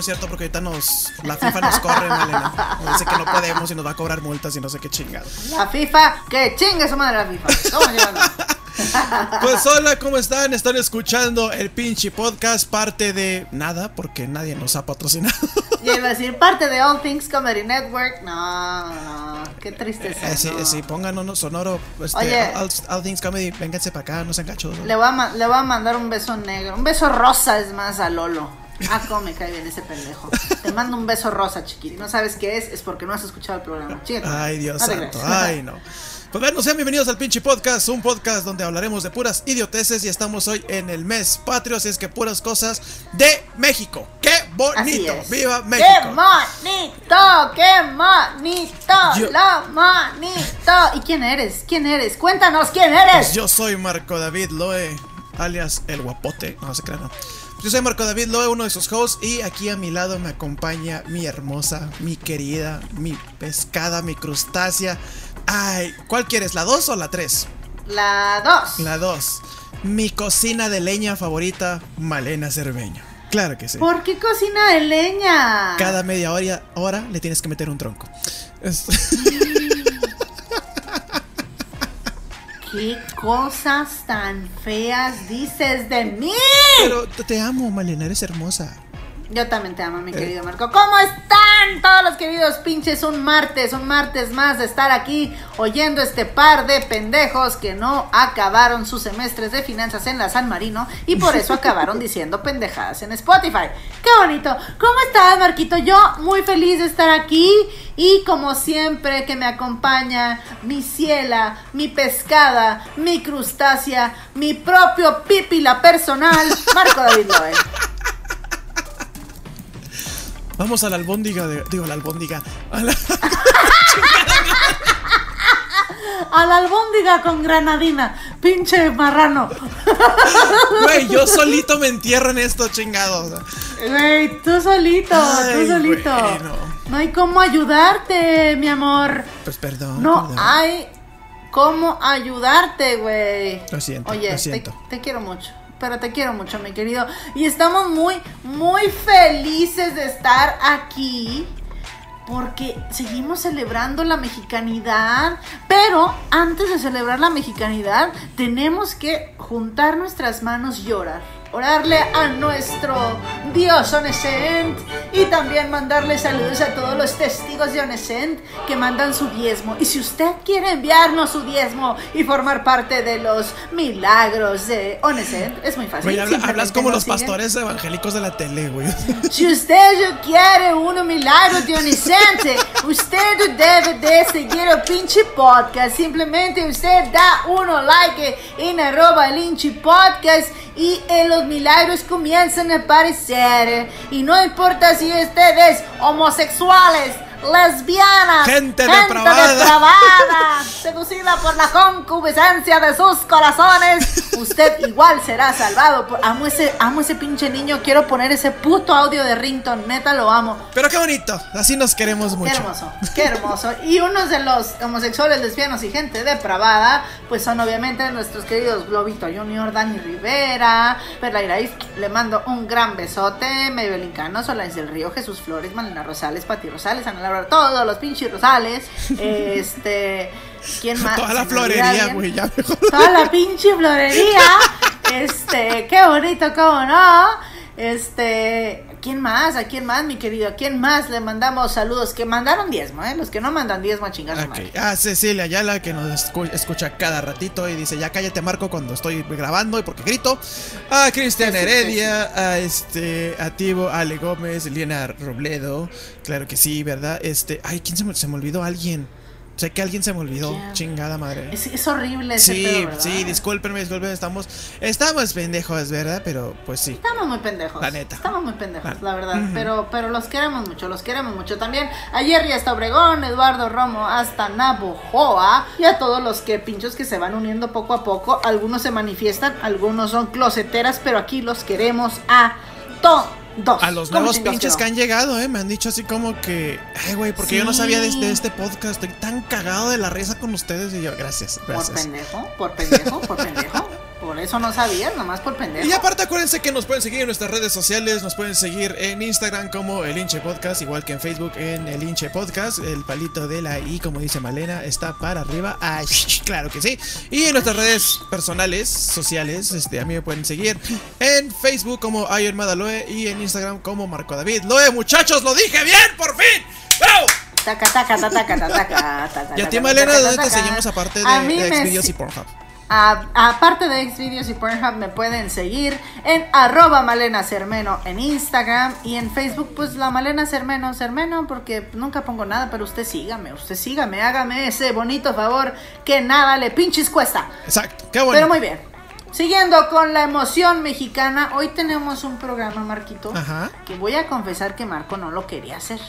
No, es cierto porque ahorita nos... La FIFA nos corre, Malena. Nos dice que no podemos y nos va a cobrar multas y no sé qué chingado. La FIFA, que chingue su madre la FIFA. Pues hola, ¿cómo están? Están escuchando el pinche podcast, parte de nada, porque nadie nos ha patrocinado. Y iba a decir parte de All Things Comedy Network. No, no, qué tristeza. Eh, sí, no. eh, sí, pónganos sonoro. Este, Oye. All, All Things Comedy, vénganse para acá, no sean gachos. ¿no? Le voy, a le voy a mandar un beso negro. Un beso rosa es más a Lolo. Ah, cómo me cae bien ese pendejo. Te mando un beso rosa, chiquito. Si no sabes qué es, es porque no has escuchado el programa. Chígate. Ay, Dios No santo, ay, no. Pues bueno, sean bienvenidos al pinche podcast, un podcast donde hablaremos de puras idioteces y estamos hoy en el mes patrio, así es que puras cosas de México. ¡Qué bonito! ¡Viva México! ¡Qué bonito! ¡Qué bonito! Yo- ¡Lo bonito! ¿Y quién eres? ¿Quién eres? Cuéntanos quién eres. Pues yo soy Marco David Loe, alias El Guapote, no se crean. no. Yo soy Marco David Loe, uno de sus hosts, y aquí a mi lado me acompaña mi hermosa, mi querida, mi pescada, mi crustácea. Ay, ¿cuál quieres? ¿La 2 o la 3? La 2. La 2. Mi cocina de leña favorita, Malena Cerveño. Claro que sí. ¿Por qué cocina de leña? Cada media hora, hora le tienes que meter un tronco. Es- ¿Qué cosas tan feas dices de mí? Pero te- amo, Malena, eres hermosa. Yo también te amo, Eh. mi querido Marco. ¿Cómo están todos los queridos pinches? Un martes, un martes más de estar aquí oyendo este par de pendejos que no acabaron sus semestres de finanzas en la San Marino y por eso acabaron diciendo pendejadas en Spotify. ¡Qué bonito! ¿Cómo estás, Marquito? Yo muy feliz de estar aquí y como siempre que me acompaña mi ciela, mi pescada, mi crustácea, mi propio pipila personal, Marco David Loe. Vamos a la albóndiga de. Digo, la albóndiga. A la- A la albóndiga con granadina, pinche marrano. Güey, yo solito me entierro en esto, chingados. Güey, tú solito, Ay, tú solito. bueno. No hay cómo ayudarte, mi amor. Pues perdón. No perdón. hay cómo ayudarte, güey. Lo siento, Oye, lo te- siento. Te, quiero mucho. Pero te quiero mucho, mi querido. Y estamos muy, muy felices de estar aquí. Porque seguimos celebrando la mexicanidad. Pero antes de celebrar la mexicanidad, tenemos que juntar nuestras manos y orar. Orarle a nuestro Dios Onesent. Y también mandarle saludos a todos los testigos de Onesent que mandan su diezmo. Y si usted quiere enviarnos su diezmo y formar parte de los milagros de Onesent, es muy fácil. Güey, habla- hablas como los sigue. pastores evangélicos de la tele, güey. Si usted quiere un milagro dionisante, usted debe de seguir el pinche podcast. Simplemente usted da uno like en arroba el podcast y los milagros comienzan a aparecer. Y no importa si ustedes homosexuales, lesbianas, Gente depravada. depravada, seducida por la concupiscencia de sus corazones, usted igual será salvado. Por, amo ese, amo ese pinche niño. Quiero poner ese puto audio de rington. Neta lo amo. Pero qué bonito. Así nos queremos mucho. Qué hermoso, qué hermoso. Y unos de los homosexuales, lesbianos y gente depravada, pues son obviamente nuestros queridos Globito Junior, Dani Rivera, Perla Iraíz, le mando un gran besote, Maybelline Cano, Solares del Río, Jesús Flores, Malena Rosales, Pati Rosales, Ana Todos los pinches Rosales, este, ¿quién más? Toda la ¿Se me olvida florería, güey, ya mejor. Toda la pinche florería. Este, qué bonito, cómo no. Este, ¿quién más? ¿A quién más, mi querido? ¿A quién más le mandamos saludos? Que mandaron diezmo, ¿eh? Los que no mandan diezmo a chingar a su Ok. madre. Ah, Cecilia Ayala, que nos escu- escucha cada ratito y dice, ya cállate Marco cuando estoy grabando y porque grito. A Cristian Sí, sí, sí, Heredia, a este, a Tibo, Ale Gómez, Liena Robledo, claro que sí, ¿verdad? Este, ay, ¿quién se me, se me olvidó? Alguien. Sé que alguien se me olvidó, chingada madre. Es, es horrible ese Sí, pedo, ¿verdad? sí, discúlpenme, discúlpenme, estamos, estamos pendejos, ¿verdad? Pero, pues sí. Estamos muy pendejos. La neta. Estamos muy pendejos, La- la verdad. Pero, pero los queremos mucho, los queremos mucho. También ayer ya hasta Obregón, Eduardo Romo, hasta Navojoa. Y a todos los que pinchos que se van uniendo poco a poco. Algunos se manifiestan, algunos son closeteras, pero aquí los queremos a todos. A los ¿Cómo nuevos pinches que han llegado, eh, me han dicho así como que, ay, güey, porque yo no sabía de este, de este podcast, estoy tan cagado de la risa con ustedes y yo, gracias, Por gracias. pendejo, por pendejo, por pendejo. Por eso no sabías, nomás por pendejo. Y aparte acuérdense que nos pueden seguir en nuestras redes sociales, nos pueden seguir en Instagram como el Inche Podcast, igual que en Facebook en el Inche Podcast, el palito de la I, como dice Malena, está para arriba, ay, claro que sí. Y en nuestras redes personales, sociales, este, a mí me pueden seguir en Facebook como Iron Madaloe y en Instagram como Marco David. Loe, muchachos, lo dije bien, por fin. ¡Bravo! Taca, taca, taca, taca, taca, taca, Y a ti, taca, Malena, taca, ¿dónde te taca. seguimos aparte de, de Xvideos y Pornhub? Aparte de Xvideos y Pornhub me pueden seguir en arroba Malena Cermeno en Instagram y en Facebook pues la Malena Cermeno Cermeno porque nunca pongo nada pero usted sígame, usted sígame, hágame ese bonito favor que nada le pinches cuesta. Exacto, qué bueno. Pero muy bien. Siguiendo con la emoción mexicana, hoy tenemos un programa, Marquito, Ajá. que voy a confesar que Marco no lo quería hacer.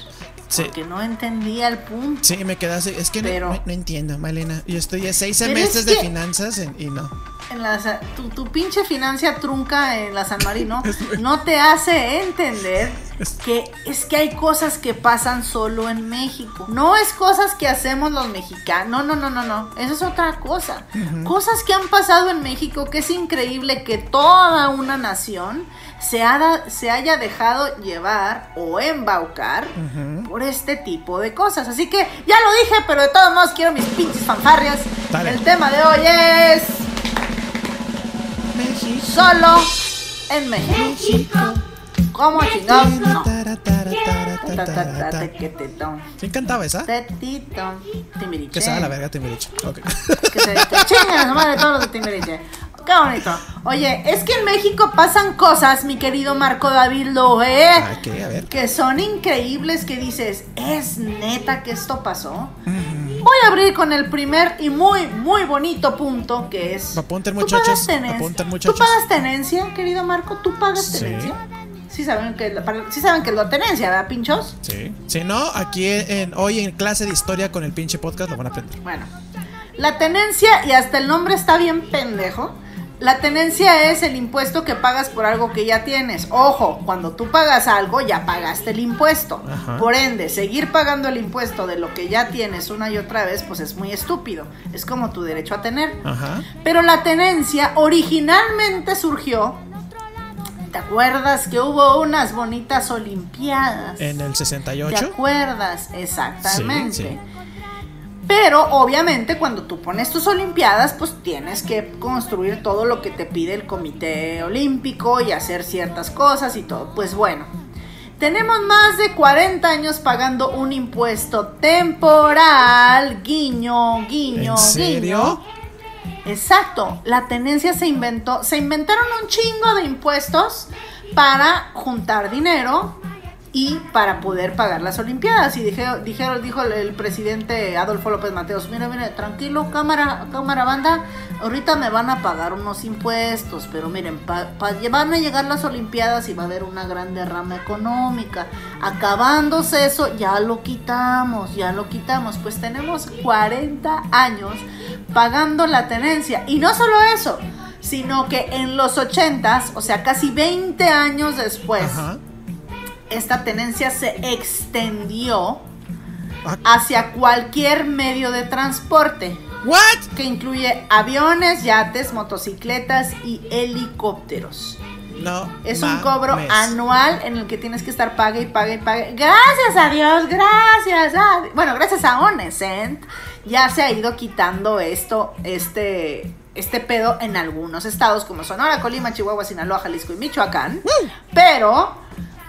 Sí. Porque no entendía el punto. Sí, me quedé así. Es que no- Pero- no, no entiendo, Malena. Yo estoy a seis semestres es de finanzas en- y no. En la tu, tu pinche financia trunca en la San Marino no te hace entender que es que hay cosas que pasan solo en México. No es cosas que hacemos los mexicanos. No, no, no, no, no. Eso es otra cosa. Cosas que han pasado en México que es increíble que toda una nación se, ha- se haya dejado llevar o embaucar por este tipo de cosas. Así que ya lo dije, pero de todos modos quiero mis pinches fanfarrias. Dale. El tema de hoy es solo en México. ¿Cómo chingados? No. ¿Quién cantaba esa? tetito, Timbiriche. Que se la verga, te me he dicho. Ok. Que se que chinguen a su madre todos los de Timbiriche. Qué bonito. Oye, es que en México pasan cosas, mi querido Marco David Loe, Ah, ¿qué? A ver. que son increíbles que dices, ¿es neta que esto pasó? Voy a abrir con el primer y muy, muy bonito punto que es... Apunten, ¿tú muchachos, pagas tenencia? apunten, muchachos. ¿Tú pagas tenencia, querido Marco? ¿Tú pagas tenencia? Sí saben que, sí saben que es la tenencia, ¿verdad, pinchos? Sí. Si no, aquí en, hoy en clase de historia con el pinche podcast lo van a aprender. Bueno, la tenencia, y hasta el nombre está bien pendejo. La tenencia es el impuesto que pagas por algo que ya tienes. Ojo, cuando tú pagas algo, ya pagaste el impuesto. Ajá. Por ende, seguir pagando el impuesto de lo que ya tienes una y otra vez, pues es muy estúpido. Es como tu derecho a tener. Ajá. Pero la tenencia originalmente surgió. ¿Te acuerdas que hubo unas bonitas olimpiadas? En el ¿Te 68. acuerdas? Exactamente. Sí, sí. Pero obviamente cuando tú pones tus olimpiadas, pues tienes que construir todo lo que te pide el Comité Olímpico y hacer ciertas cosas y todo. Pues bueno, tenemos más de 40 años pagando un impuesto temporal, guiño, guiño, ¿En serio? guiño. Exacto, la tenencia se inventó, se inventaron un chingo de impuestos para juntar dinero y para poder pagar las Olimpiadas. Y dije, dijeron, dijo el, presidente Adolfo López Mateos, mira, mira, tranquilo, cámara, cámara banda, ahorita me van a pagar unos impuestos, pero miren, pa, pa- van a llegar las Olimpiadas y va a haber una gran derrama económica. Acabándose eso, ya lo quitamos, ya lo quitamos. Pues tenemos 40 años pagando la tenencia. Y no solo eso, sino que en los 80s, o sea, casi 20 años después. Esta tenencia se extendió hacia cualquier medio de transporte, ¿What? que incluye aviones, yates, motocicletas y helicópteros. No. Es un cobro anual en el que tienes que estar pague y pague y pague. Gracias a Dios, gracias a... Bueno, gracias a Onescent ya se ha ido quitando esto, este, este pedo en algunos estados como Sonora, Colima, Chihuahua, Sinaloa, Jalisco y Michoacán. Pero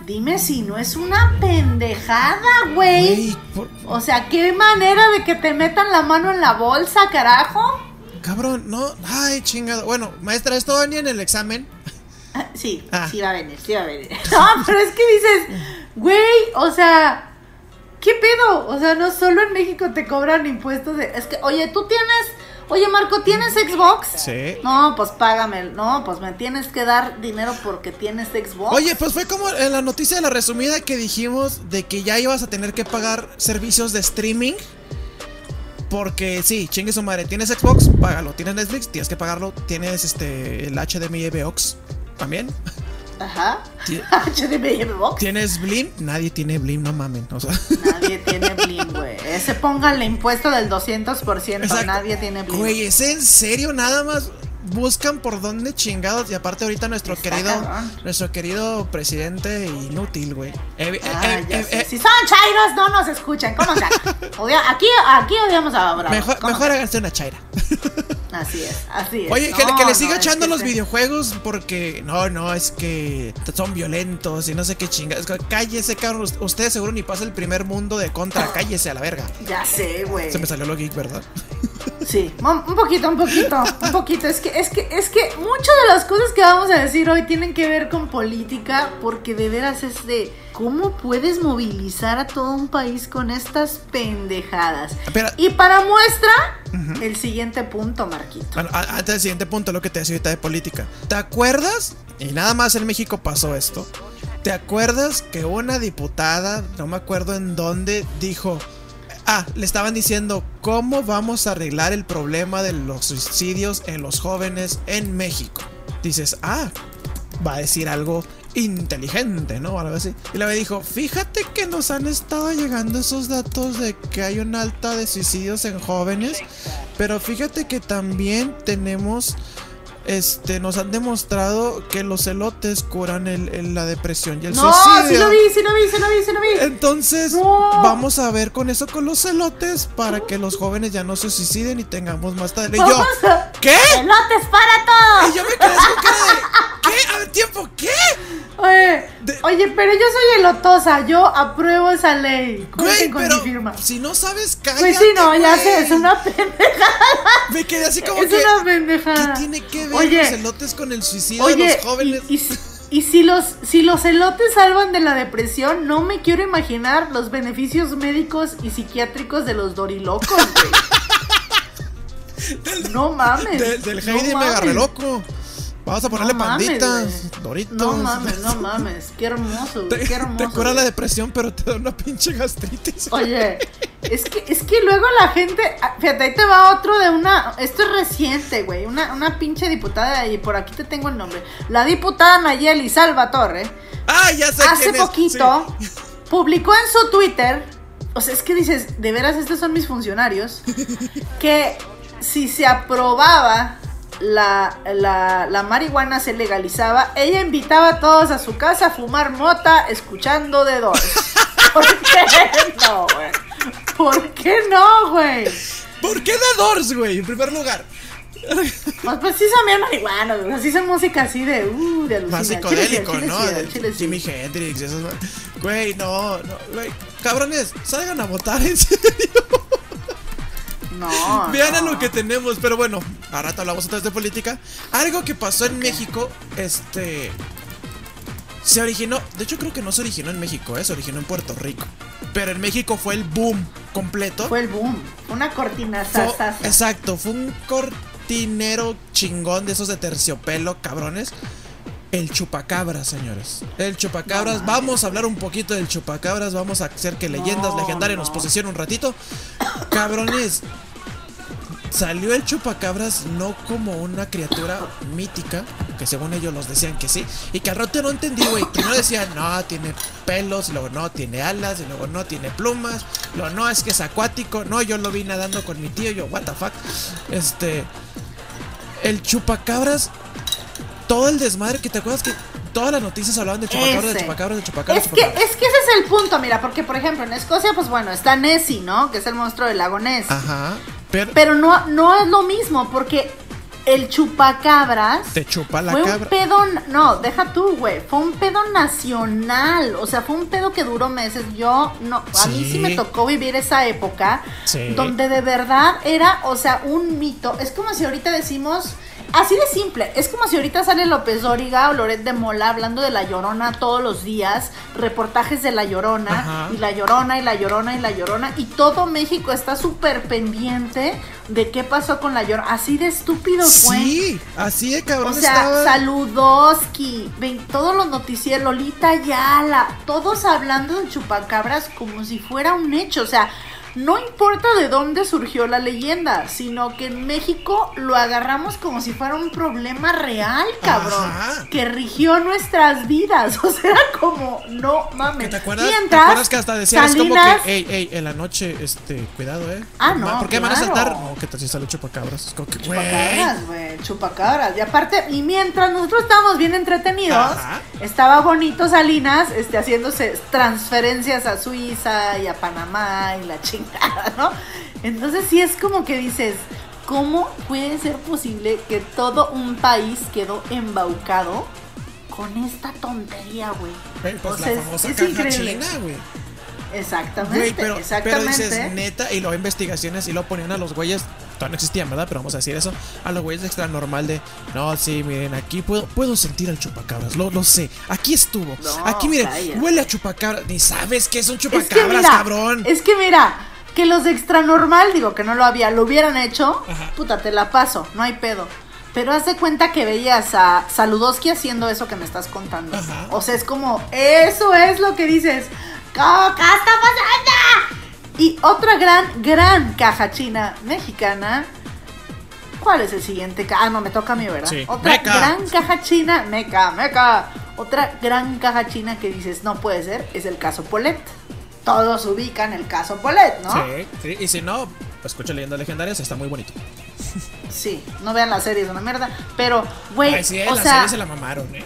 dime si no es una pendejada, güey. Por- O sea, qué manera de que te metan la mano en la bolsa, carajo. cabrón, no. Ay, chingado. Bueno, maestra, esto venía en el examen. Ah, Sí, Ah. sí va a venir, sí va a venir. No, pero es que dices, güey, o sea, ¿qué pedo? O sea, no solo en México te cobran impuestos de... Es que, oye, tú tienes... Oye, Marco, ¿tienes Xbox? Sí. No, pues págame. No, pues me tienes que dar dinero porque tienes Xbox. Oye, pues fue como en la noticia de la resumida que dijimos de que ya ibas a tener que pagar servicios de streaming. Porque sí, chingue su madre, tienes Xbox, págalo. Tienes Netflix, tienes que pagarlo. Tienes este el HDMI VOX también. Ajá. HDMI Box. Tienes Blim, nadie tiene Blim, no mamen. O sea, Nadie tiene Blim, güey. Ese póngale impuesto del 200%. Exacto. Nadie tiene Blim. Güey, ¿es en serio? Nada más buscan por dónde chingados. Y aparte ahorita nuestro Está querido, cabrón. nuestro querido presidente inútil, güey. Eh, eh, Ah, eh, eh, eh, Si son chairos, no nos escuchan. ¿Cómo se Odia- aquí, aquí odiamos a Bravo. mejor ¿Cómo mejor se- háganse una chaira. Así es, así es. Oye, que, No, que le siga echando los videojuegos porque no, no, es que son violentos y no sé qué chingados. Cállese, cabrón. Usted seguro ni pasa el primer mundo de contra. Cállese a la verga. Ya sé, güey. Se me salió lo geek, ¿verdad? Sí, un poquito, un poquito, un poquito. Es que, es que, es que muchas de las cosas que vamos a decir hoy tienen que ver con política, porque de veras es de cómo puedes movilizar a todo un país con estas pendejadas. Pero- Y para muestra, el siguiente punto, Marquito. Bueno, antes del siguiente punto, lo que te decía ahorita de política. ¿Te acuerdas? Y nada más en México pasó esto. ¿Te acuerdas que una diputada, no me acuerdo en dónde, dijo... Ah, le estaban diciendo cómo vamos a arreglar el problema de los suicidios en los jóvenes en México. Dices, ah, va a decir algo inteligente, ¿no? Algo así. Y luego dijo, fíjate que nos han estado llegando esos datos de que hay una alta de suicidios en jóvenes, pero fíjate que también tenemos, este, nos han demostrado que los elotes curan el, el- la depresión y el No, suicidio. sí lo vi, sí lo vi, sí lo vi, sí lo vi. Entonces, No. vamos a ver con eso con los elotes para que los jóvenes ya no se suiciden y tengamos más tarde. Y yo, ¿qué? ¡Elotes para todos! Y yo me quedé con cara de, ¿qué? A ver, tiempo, ¿qué? Oye, De- oye, pero yo soy elotosa, yo apruebo esa ley. Güey, con pero mi firma. si no sabes, cállate. Pues sí, no, ya güey. sé, es una pendejada. Me quedé así como Es que. una pendejada. ¿Qué tiene que ver Oye, los elotes con el suicidio Oye, de los jóvenes? y, y si- y si los si los elotes salvan de la depresión, no me quiero imaginar los beneficios médicos y psiquiátricos de los dorilocos, güey. no mames. Del, del no Heidi me mames. agarré loco. Vamos a ponerle No mames, panditas, güey. doritos. No mames, no mames. Qué hermoso, güey. Qué hermoso. te cura güey. la depresión, pero te da una pinche gastritis. Oye, es que, es que luego la gente. ah, Fíjate, ahí te va otro de una. Esto es reciente, güey. Una, una pinche diputada, y por aquí te tengo el nombre. La diputada Nayeli Salvatore, Ah, ya sé hace quién es. poquito, Sí. publicó en su Twitter. O sea, es que dices, de veras, estos son mis funcionarios. Que si se aprobaba. La, la, la marihuana se legalizaba, ella invitaba a todos a su casa a fumar mota escuchando de dos. ¿Por qué no, güey? ¿Por qué no, güey? ¿Por qué de Doors, güey? En primer lugar. Pues, pues sí son bien marihuanos, güey. Así son música así de, uh, de Más alucina. Psicodélico, chile ¿no? chile. Jimi Hendrix y esas. Güey, no, no, güey. Cabrones, salgan a votar en serio. No, Vean a lo que tenemos, pero bueno, ahora rato hablamos otra vez de política. Algo que pasó en México, este. Se originó, de hecho creo que no se originó en México, ¿eh? se originó en Puerto Rico. Pero en México fue el boom completo. Fue el boom. Una cortina Fue- exacto, fue un cortinero chingón de esos de terciopelo, cabrones. El chupacabras, señores. El chupacabras. No vamos a hablar un poquito del chupacabras. Vamos a hacer que leyendas No, legendarias nos no. posesionen un ratito. Cabrones. Salió el chupacabras no como una criatura mítica, que según ellos los decían que sí, y que al rato no entendí, güey. Primero decían, no, tiene pelos, y luego no, tiene alas, y luego no, tiene plumas, luego no, es que es acuático, no, yo lo vi nadando con mi tío, yo, what the fuck. Este, el chupacabras, todo el desmadre que te acuerdas que todas las noticias hablaban de chupacabras, de chupacabras, de chupacabras, Es que, chupacabras. es que ese es el punto, mira, porque por ejemplo en Escocia, pues bueno, está Nessie, ¿no? Que es el monstruo del lago Ness. Ajá, pero, Pero no, no es lo mismo, porque el chupacabras Te chupa la fue un cabra. pedo, no, deja tú, güey, fue un pedo nacional, o sea, fue un pedo que duró meses. Yo no, a mí sí Sí. me tocó vivir esa época Sí. donde de verdad era, o sea, un mito. Es como si ahorita decimos Así de simple, es como si ahorita sale López Dóriga o Loret de Mola hablando de la llorona todos los días, reportajes de la llorona, Ajá. y la llorona, y la llorona, y la llorona, y todo México está súper pendiente de qué pasó con la llorona. Así de estúpido fue. Sí, así de cabrón O sea, estaba. Saludoski, ven, todos los noticieros, Lolita Yala, todos hablando de chupacabras como si fuera un hecho. O sea, no importa de dónde surgió la leyenda, sino que en México lo agarramos como si fuera un problema real, cabrón, Ajá. que rigió nuestras vidas. O sea, como, no mames. ¿Que ¿Te acuerdas? ¿Te acuerdas que hasta decías como Salinas- que, ey, ey, en la noche, este, cuidado, eh? Ah, no, ¿Por qué van a saltar? No, que tal si sale chupacabras. Es como que. Chupacabras, güey, chupacabras. Y aparte, y mientras nosotros estábamos bien entretenidos, Ajá. estaba bonito Salinas este, haciéndose transferencias a Suiza y a Panamá y la chingada, ¿no? Entonces sí es como que dices, ¿cómo puede ser posible que todo un país quedó embaucado con esta tontería, güey? Pues la famosa es caja increíble. china, güey. Exactamente, Güey, pero, pero exactamente. dices neta y luego investigaciones y lo ponían a los güeyes, no existían, ¿verdad? Pero vamos a decir eso, a los güeyes extra normal de, no, sí, miren, aquí puedo, puedo sentir al chupacabras, lo, lo sé, aquí estuvo, No, aquí miren, cállate. huele a chupacabras, ni sabes que es un Es que chupacabras, mira, cabrón. Es que mira, que los de extra normal, digo que no lo había, lo hubieran hecho, Ajá. puta, te la paso, no hay pedo. Pero haz de cuenta que veías a Saludoski haciendo eso que me estás contando. Ajá. O sea, es como, eso es lo que dices. ¿Qué qué está pasando? Y otra gran, gran caja china mexicana. ¿Cuál es el siguiente? Ah, no, me toca a mí, ¿verdad? Sí. Otra Meca. gran caja china, meca, meca. Otra gran caja china que dices, no puede ser, es el caso Polet. Todos ubican el caso Polet, ¿no? Sí, sí, y si no, pues escucha leyendas legendarias, está muy bonito. Sí, no vean la serie, es una mierda. Pero, güey, sí, o la sea, serie se la mamaron, eh.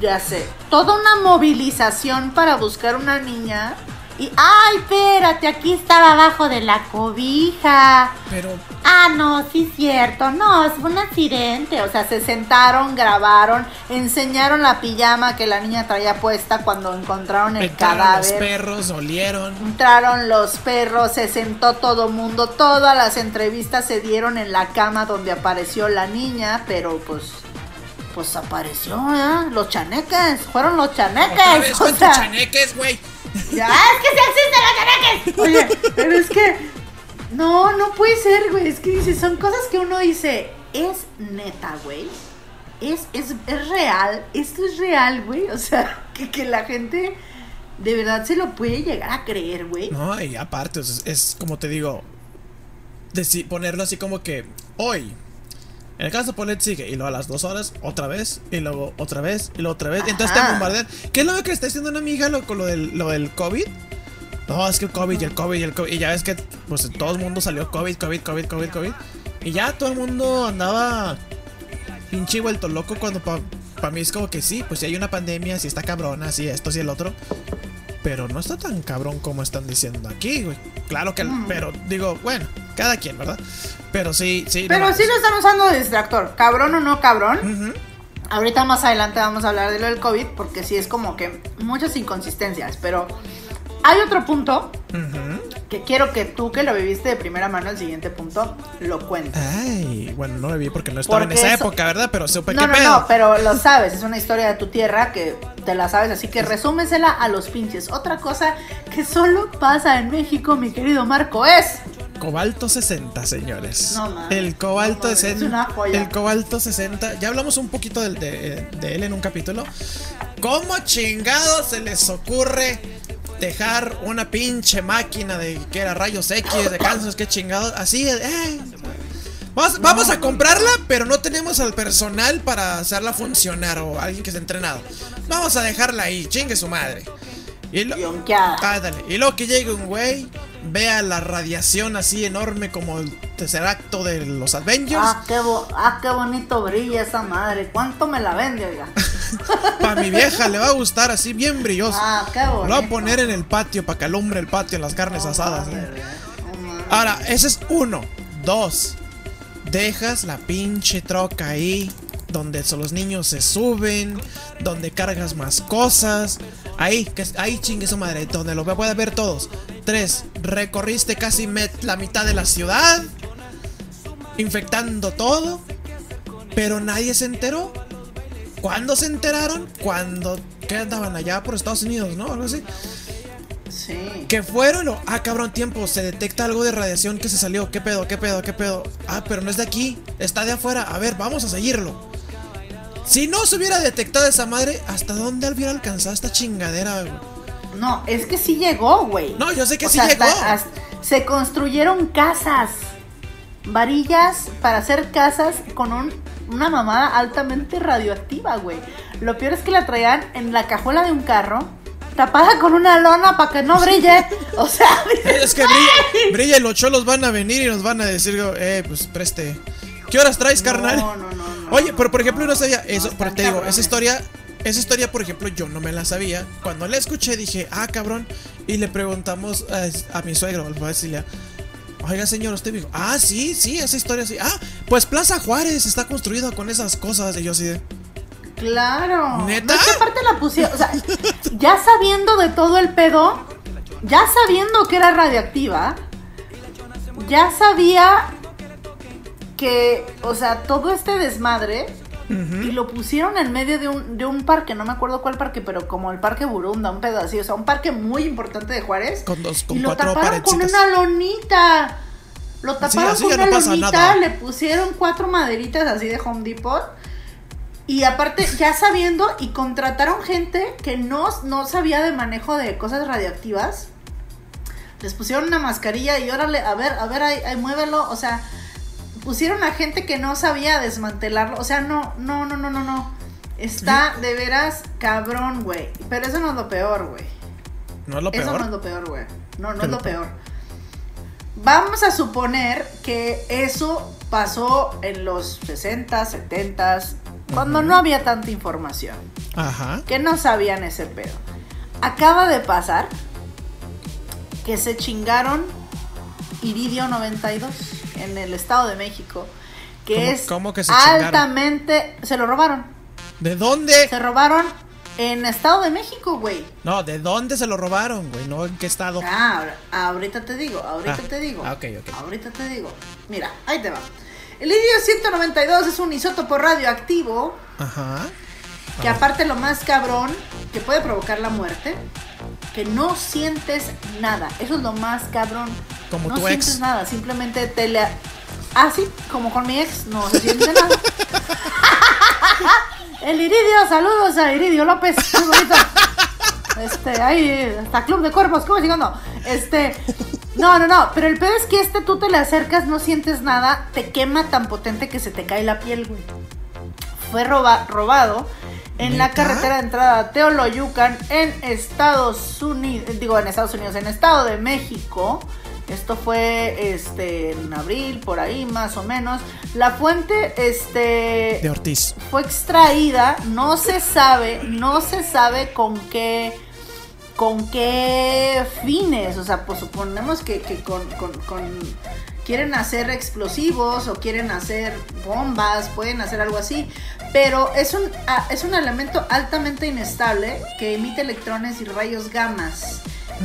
ya sé, toda una movilización para buscar una niña. Y, ay, espérate, aquí estaba abajo de la cobija. Pero, Ah, no, sí es cierto. No, es un accidente. O sea, se sentaron, grabaron, enseñaron la pijama que la niña traía puesta cuando encontraron el entraron los cadáver. perros, olieron. Entraron los perros, se sentó todo mundo, todas las entrevistas se dieron en la cama donde apareció la niña, pero pues, pues apareció, ¿eh? Los chaneques, fueron los chaneques. Otra vez o sea, chaneques, güey. Ya, es que sí existen los. Oye, pero es que, no, no puede ser, güey, es que dice, son cosas que uno dice, es neta, güey. Es, es, es real, esto es real, güey. O sea, que, que la gente de verdad se lo puede llegar a creer, güey. No, y aparte, sea, es, como te digo, ponerlo así como que hoy. En el caso de Polet sigue, y luego a las dos horas, otra vez, y luego otra vez, y luego otra vez. Y entonces te bombardean. ¿Qué es lo que está diciendo una amiga lo, con lo del, lo del COVID? No, es que el COVID y el COVID y el COVID. Y ya ves que pues todo el mundo salió COVID, COVID, COVID, COVID, COVID. Y ya todo el mundo andaba pinche vuelto loco cuando para mí es como que sí, pues si hay una pandemia, si está cabrona, si esto, si el otro. Pero no está tan cabrón como están diciendo aquí, güey. Claro que, Mm. pero digo, bueno, cada quien, ¿verdad? Pero sí, sí. no Pero mames. sí lo están usando de distractor, cabrón o no cabrón. Ahorita más adelante vamos a hablar de lo del COVID porque sí es como que muchas inconsistencias, pero hay otro punto que quiero que tú que lo viviste de primera mano el siguiente punto lo cuentes. Ay, bueno, no lo vi porque no estaba en esa eso- época, ¿verdad? Pero supe No, qué no, pedo. no, pero lo sabes, es una historia de tu tierra que te la sabes, así que resúmesela a los pinches. Otra cosa que solo pasa en México, mi querido Marco, es Cobalto 60, señores. No el cobalto no mames, 60. es una joya. El cobalto 60. Ya hablamos un poquito de, de él en un capítulo. ¿Cómo chingados se les ocurre dejar una pinche máquina de que era rayos X, de cánceres, qué chingados? Así, eh. Vamos, vamos a comprarla, pero no tenemos al personal para hacerla funcionar o alguien que esté entrenado. Vamos a dejarla ahí, chingue su madre. Y lo-. Ándale. Y luego que llegue un güey, vea la radiación así enorme como el tercer acto de los Avengers. Ah qué, bo- ah, qué bonito brilla esa madre. ¿Cuánto me la vende, oiga? Para mi vieja le va a gustar así bien brilloso. Ah, qué Lo bonito. va a poner en el patio para que alumbre el patio en las carnes asadas. ¿eh? Ahora, ese es uno. Dos. dejas la pinche troca ahí, donde los niños se suben, donde cargas más cosas. Ahí, que ahí chingue su madre, donde lo pueden ver todos. Tres, recorriste casi met- la mitad de la ciudad, infectando todo, pero nadie se enteró. ¿Cuándo se enteraron? Cuando que andaban allá por Estados Unidos, ¿no? Algo así. Sí. Que fueron o, ah, cabrón, tiempo, se detecta algo de radiación que se salió. ¿Qué pedo? ¿Qué pedo? ¿Qué pedo? Ah, pero no es de aquí, está de afuera. A ver, vamos a seguirlo. Si no se hubiera detectado esa madre, ¿hasta dónde hubiera alcanzado esta chingadera? güey? No, es que sí llegó, güey. No, yo sé que O sí sea, llegó. hasta- hasta- se construyeron casas, varillas para hacer casas con un- una mamada altamente radioactiva, güey. Lo peor es que la traían en la cajuela de un carro, tapada con una lona para que no brille. O sea, Es que brilla, brilla y los cholos van a venir y nos van a decir, eh, pues preste. ¿Qué horas traes, carnal? No, no, no, no, Oye, pero por ejemplo, no, no sabía eso, pero te digo, esa historia, esa historia, por ejemplo, yo no me la sabía. Cuando la escuché dije, ah, cabrón, y le preguntamos a, a mi suegro, al papá oiga, señor, usted me dijo, ah, sí, sí, esa historia sí. Ah, pues Plaza Juárez está construida con esas cosas. Y yo así de, Claro. ¿Neta? No, es que aparte la pusieron, o sea, ya sabiendo de todo el pedo, ya sabiendo que era radiactiva, ya sabía que, o sea, todo este desmadre y lo pusieron en medio de un, de un parque, no me acuerdo cuál parque, pero como el parque Burunda, un pedo así, o sea, un parque muy importante de Juárez. Con dos- con y lo taparon con una lonita. Lo taparon con no una lonita, le pusieron cuatro maderitas así de Home Depot. Y aparte, ya sabiendo, y contrataron gente que no, no sabía de manejo de cosas radioactivas. Les pusieron una mascarilla y órale, a ver, a ver, ahí, ahí muévelo. O sea, pusieron a gente que no sabía desmantelarlo. O sea, no, no, no, no, no, no. Está de veras cabrón, güey. Pero eso no es lo peor, güey. no es lo Eso no es peor. lo peor, güey. No, no ¿Qué es lo lo peor. Vamos a suponer que eso pasó en los 60, 70, cuando no había tanta información, Ajá. que no sabían ese pedo. Acaba de pasar que se chingaron Iridio 92 en el Estado de México, que ¿Cómo- es cómo que se chingaron? altamente... Se lo robaron. ¿De dónde? Se robaron en Estado de México, güey. No, ¿de dónde se lo robaron, güey? No, ¿en qué estado? Ah, ahorita te digo, ahorita Ah, te digo. ah, ok, ok. Ahorita te digo. Mira, ahí te va. El idio 192 es un isótopo radioactivo Ajá. que Ah. aparte lo más cabrón que puede provocar la muerte, que no sientes nada. Eso es lo más cabrón. Como no tu sientes ex. nada, simplemente te le Ah, sí, como con mi ex, no se siente nada. El Iridio, saludos a Iridio López, muy bonito. Este, ahí, hasta Club de Cuerpos, ¿cómo llegando? Este, no, no, no, pero el pedo es que este tú te le acercas, no sientes nada, te quema tan potente que se te cae la piel, güey. Fue roba- robado en la carretera de entrada a Teoloyucan en Estados Unidos, digo en Estados Unidos, en Estado de México. Esto fue este en abril, por ahí más o menos. La fuente, este De Ortiz. fue extraída, no se sabe, no se sabe con qué con qué fines, o sea, pues suponemos que, que con, con- con- quieren hacer explosivos o quieren hacer bombas, pueden hacer algo así, pero es un, ah, es un elemento altamente inestable que emite electrones y rayos gamas.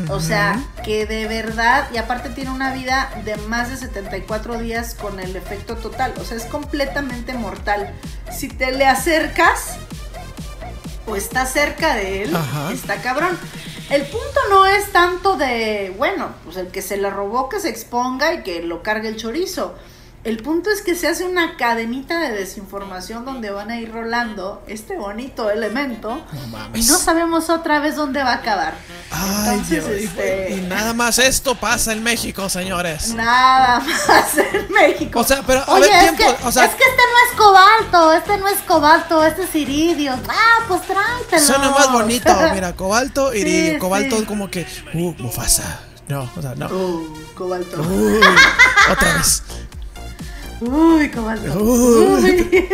O sea, que de verdad, y aparte tiene una vida de más de 74 días con el efecto total. O sea, es completamente mortal. Si te le acercas o estás cerca de él, Ajá. está cabrón. El punto no es tanto de, bueno, pues el que se le robó que se exponga y que lo cargue el chorizo. El punto es que se hace una cadenita de desinformación donde van a ir rolando este bonito elemento No y no sabemos otra vez dónde va a acabar. Ay, Entonces, Dios. y- este, Y nada más esto pasa en México, señores. Nada más en México. O sea, pero, a Oye, ver, es, tiempo, que, o sea- es que este no es cobalto, este no es cobalto, este es iridio. Ah, pues tráetelo. Suena más bonito, mira, cobalto Sí, cobalto sí. como que, uh, Mufasa. No, o sea, no. Uh, cobalto. Uy, otra vez. Uy, cobalto. Uy. Uy.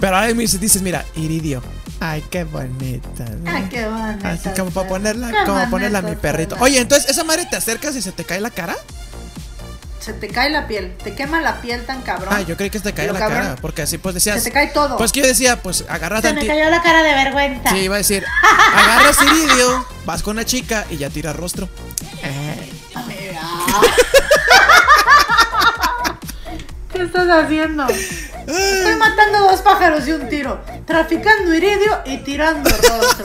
Pero ahora me dices, mira, iridio. Ay, qué bonita. ¿no? Ay, qué bonita. Así como para ponerla, Qué como ponerla a mi perrito. Oye, entonces, ¿esa madre te acercas y se te cae la cara? se te cae la piel, te quema la piel tan cabrón. Ah, yo creí que te caía Pero, la cabrón, cara, porque así pues decías. Se te cae todo. Pues que yo decía, pues agarra Se me cayó la cara de vergüenza. Sí, iba a decir, agarras iridio, vas con una chica y ya tira rostro. ¿Qué estás haciendo? Estoy matando dos pájaros de un tiro. Traficando iridio y tirando rostro.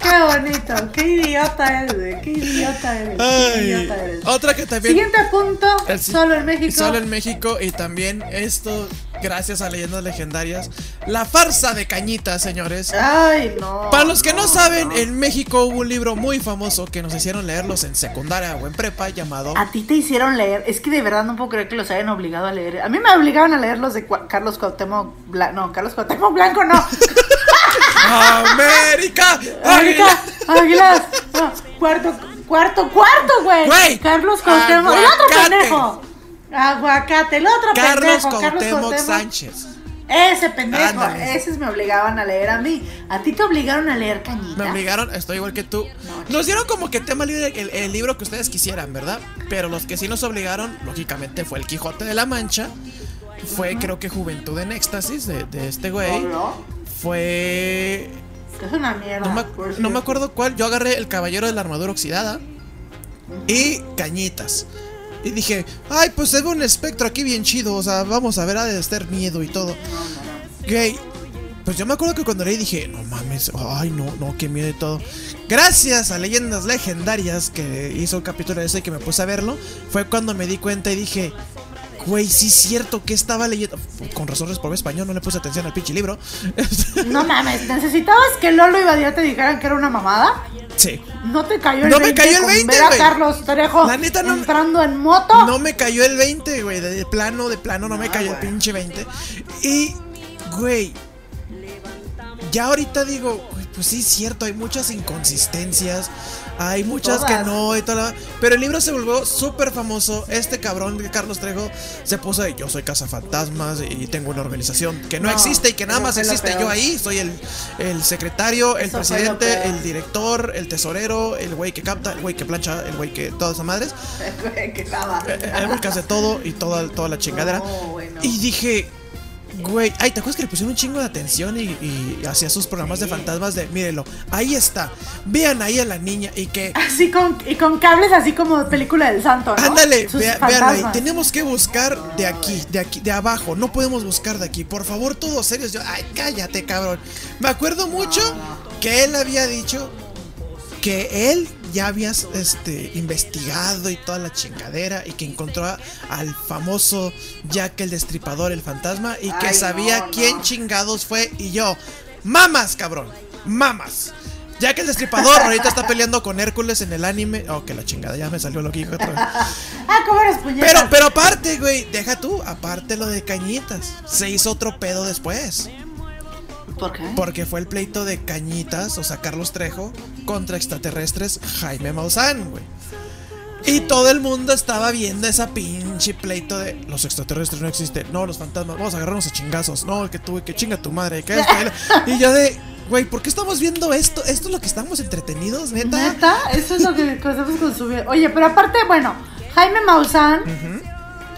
Qué bonito. Qué idiota eres, güey. Qué idiota eres. Qué Ay, idiota eres. otra que también. Siguiente punto. El Solo en México. Solo en México y también esto, gracias a leyendas legendarias, la farsa de cañitas, señores. Ay, no. Para los que no, no, saben, no. en México hubo un libro muy famoso que nos hicieron leerlos en secundaria o en prepa llamado A ti te hicieron leer. Es que de verdad no puedo creer que los hayan obligado a leer. A mí me obligaban a leer los de Carlos Cuauhtémoc Blanco. No, Carlos Cuauhtémoc Blanco no. América. Águila, Águilas. No, cuarto, cuarto, cuarto, güey. Güey, Carlos Cuauhtémoc. El otro pendejo. Aguacate, el otro Carlos pendejo. Cuauhtémoc Sánchez. Ese pendejo. Ándale. Esos me obligaban a leer a mí. ¿A ti te obligaron a leer cañita? Me obligaron, estoy igual que tú. Nos dieron como que tema libre el, el libro que ustedes quisieran, ¿verdad? Pero los que sí nos obligaron, lógicamente, fue El Quijote de la Mancha. Fue, creo que Juventud en Éxtasis de, de este güey. Fue. Es una mierda. No me acuerdo cuál. Yo agarré El Caballero de la Armadura Oxidada y Cañitas. Y dije, ay, pues se un espectro aquí bien chido. O sea, vamos a ver, ha de estar miedo y todo. Gay. Pues yo me acuerdo que cuando leí dije, no mames, ay, no, no, qué miedo y todo. Gracias a Leyendas Legendarias que hizo un capítulo de eso y que me puse a verlo, fue cuando me di cuenta y dije, güey, sí es cierto que estaba leyendo. Con razón reprobé español, no le puse atención al pinche libro. No mames, ¿necesitabas que Lolo y Badía te dijeran que era una mamada? sí. ¿No te cayó el No me 20 cayó el con 20, ver a güey. Carlos Trejo La neta no- entrando en moto? No me cayó el 20, güey. De plano, de plano, no me Ah, cayó el güey. pinche 20. Y, güey. Ya ahorita digo, pues sí es cierto, hay muchas inconsistencias. Hay muchas que no y toda la- Pero el libro se volvió súper famoso. Este cabrón de Carlos Trejo se puso de yo soy cazafantasmas y tengo una organización que no, No, existe y que nada más existe yo ahí. Soy el, el secretario, el Eso presidente, el director, el tesorero, el güey que capta, el güey que plancha, el güey que todas esas madres. Güey, que estaba. Eh, El güey que hace todo y toda, toda la chingadera. Y dije, güey, ay, ¿te acuerdas que le pusieron un chingo de atención y, y hacía sus programas de fantasmas de, mírenlo, ahí está, vean ahí a la niña y que... Así con, y con cables así como película del santo, ¿no? Ándale, Sus vea- véanlo ahí. Tenemos que buscar de aquí, de aquí, de abajo. No podemos buscar de aquí. Por favor, todos serios. Yo, ay, cállate, cabrón. Me acuerdo mucho que él había dicho que él ya había este, investigado y toda la chingadera y que encontró a- al famoso Jack el Destripador, el fantasma, y que Ay, sabía no, quién no. chingados fue. Y yo, mamas, cabrón, mamas. Jack el Destripador ahorita está peleando con Hércules en el anime. Oh, que la chingada, ya me salió lo que dijo otra vez. Ah, ¿cómo eres? Pero, pero aparte, güey, deja tú, aparte lo de Cañitas. Se hizo otro pedo después. ¿Por qué? Porque fue el pleito de Cañitas, o sea, Carlos Trejo, contra extraterrestres Jaime Maussan, güey. Y todo el mundo estaba viendo esa pinche pleito de los extraterrestres no existen. No, los fantasmas, vamos a agarrarnos a chingazos. No, que tú, que chinga tu madre, que esto. y lo- Y yo de, güey, ¿por qué estamos viendo esto? ¿Esto es lo que estamos entretenidos, neta? ¿Neta? Eso es lo que hacemos con su vida. Oye, pero aparte, bueno, Jaime Maussan,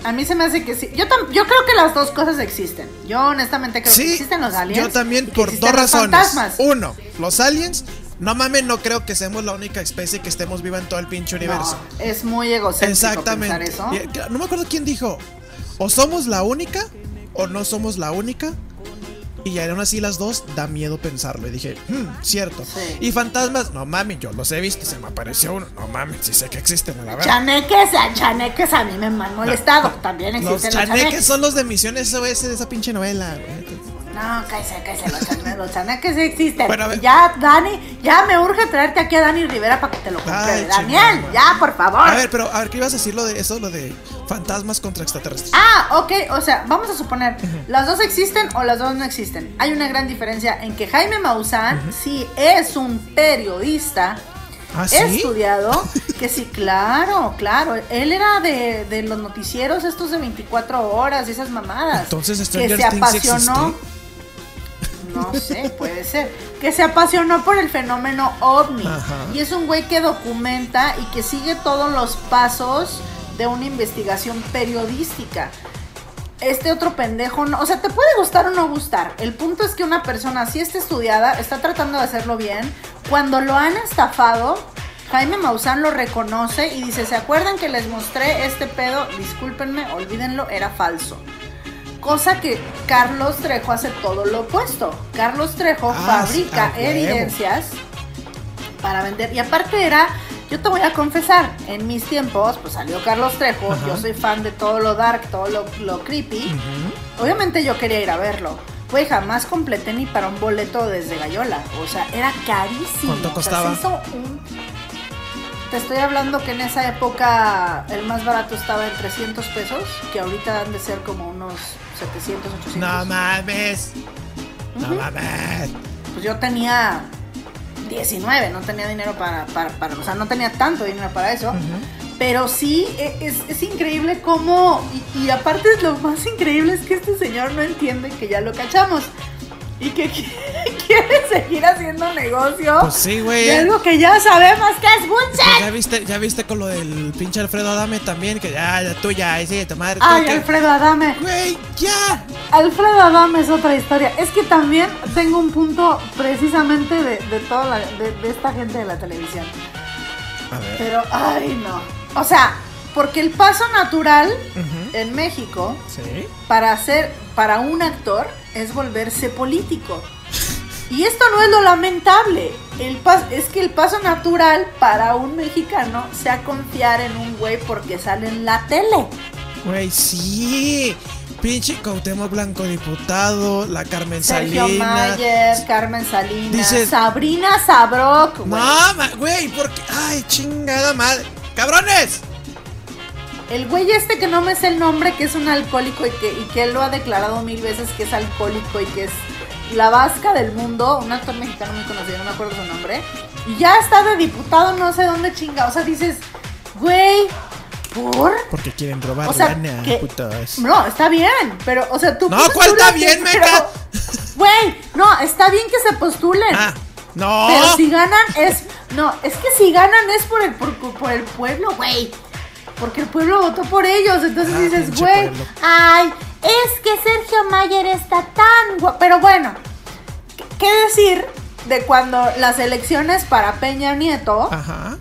a mí se me hace que sí. Yo, tam- yo creo que las dos cosas existen. Yo honestamente creo que existen los aliens. yo también por dos razones. fantasmas. Uno, los aliens. No mames, no creo que seamos la única especie que estemos viva en todo el pinche universo. No, es muy egocéntrico Exactamente. pensar eso. No me acuerdo quién dijo, o somos la única o no somos la única. Y aún así las dos da miedo pensarlo. Y dije, "Hmm, cierto. Sí. Y fantasmas, no mames, yo los he visto, se me apareció uno. No mames, sí sé que existen, la verdad. Chaneques, a chaneques a mí me han molestado. También Los existen los chaneques chaneques. son los de Misiones SOS de esa pinche novela. güey. No, cállese, cállese, los chaneques, los chaneques sí existen. Bueno. Ya, Dani, ya me urge traerte aquí a Dani Rivera para que te lo compruebe. Ay, Daniel, chingada. ya, por favor. A ver, pero a ver, ¿qué ibas a decir lo de eso? Lo de fantasmas contra extraterrestres. Ah, ok, o sea, vamos a suponer, las dos existen o las dos no existen. Hay una gran diferencia en que Jaime Maussan sí es un periodista ¿Ah, sí? estudiado, que sí, claro, claro. Él era de, de los noticieros estos de 24 horas y esas mamadas. Entonces, que Stranger se Things apasionó. existe. No sé, puede ser. Que se apasionó por el fenómeno ovni. Ajá. Y es un güey que documenta y que sigue todos los pasos de una investigación periodística. Este otro pendejo, no, o sea, te puede gustar o no gustar. El punto es que una persona así está estudiada, está tratando de hacerlo bien. Cuando lo han estafado, Jaime Maussan lo reconoce y dice, ¿se acuerdan que les mostré este pedo? Discúlpenme, olvídenlo, era falso. Cosa que Carlos Trejo hace todo lo opuesto. Carlos Trejo Ah, fabrica evidencias para vender. Y aparte era, yo te voy a confesar, en mis tiempos, pues salió Carlos Trejo, Ajá. yo soy fan de todo lo dark, todo lo, lo creepy. Obviamente yo quería ir a verlo. Güey, jamás completé ni para un boleto desde Gallola. O sea, era carísimo. ¿Cuánto O sea, se costaba? hizo un- Te estoy hablando que en esa época el más barato estaba en 300 pesos, que ahorita han de ser como unos 700, 800. No mames. No mames. pues yo tenía 19, no tenía dinero para, para, para- o sea, no tenía tanto dinero para eso. Pero sí, e- es, es increíble cómo, y, y aparte lo más increíble es que este señor no entiende que ya lo cachamos. Y que qui- quiere seguir haciendo negocio Pues sí, güey. de algo que ya sabemos que es Pues bullshit. ya viste, ya viste con lo del pinche Alfredo Adame también, que ya, ya tú ya, ahí madre. tú Ay, Alfredo Adame. Güey, ya. Alfredo Adame es otra historia. Es que también tengo un punto precisamente de, de toda la, de, de esta gente de la televisión. A ver. Pero, ay, no. O sea, porque el paso natural Ujú. en México Sí. para hacer, para un actor, es volverse político. Y esto no es lo lamentable. El pas- es que el paso natural para un mexicano sea confiar en un güey porque sale en la tele. Güey, sí. Pinche Cuauhtémoc Blanco diputado, la Carmen Sergio Salinas. Mayer, Carmen Salinas, Sabrina Sabrok, güey. No, güey, porque. Ay, chingada madre. ¡Cabrones! El güey este que no me sé el nombre, que es un alcohólico y que, y que él lo ha declarado mil veces que es alcohólico y que es la vasca del mundo, un actor mexicano muy conocido, no me acuerdo su nombre, y ya está de diputado no sé dónde chinga. O sea, dices, güey, ¿por? Porque quieren robar O sea, lana, que- putos. No, está bien, pero, o sea, tú... No, ¿cuál está bien, meca? Güey, no, está bien que se postulen. Ah, no. Pero si ganan es. No, es que si ganan es por el, por, por el pueblo, güey. Porque el pueblo votó por ellos. Entonces Ah, dices, güey. Ay, es que Sergio Mayer está tan guapo. Pero bueno, ¿qué- ¿qué decir de cuando las elecciones para Peña Nieto? Ajá.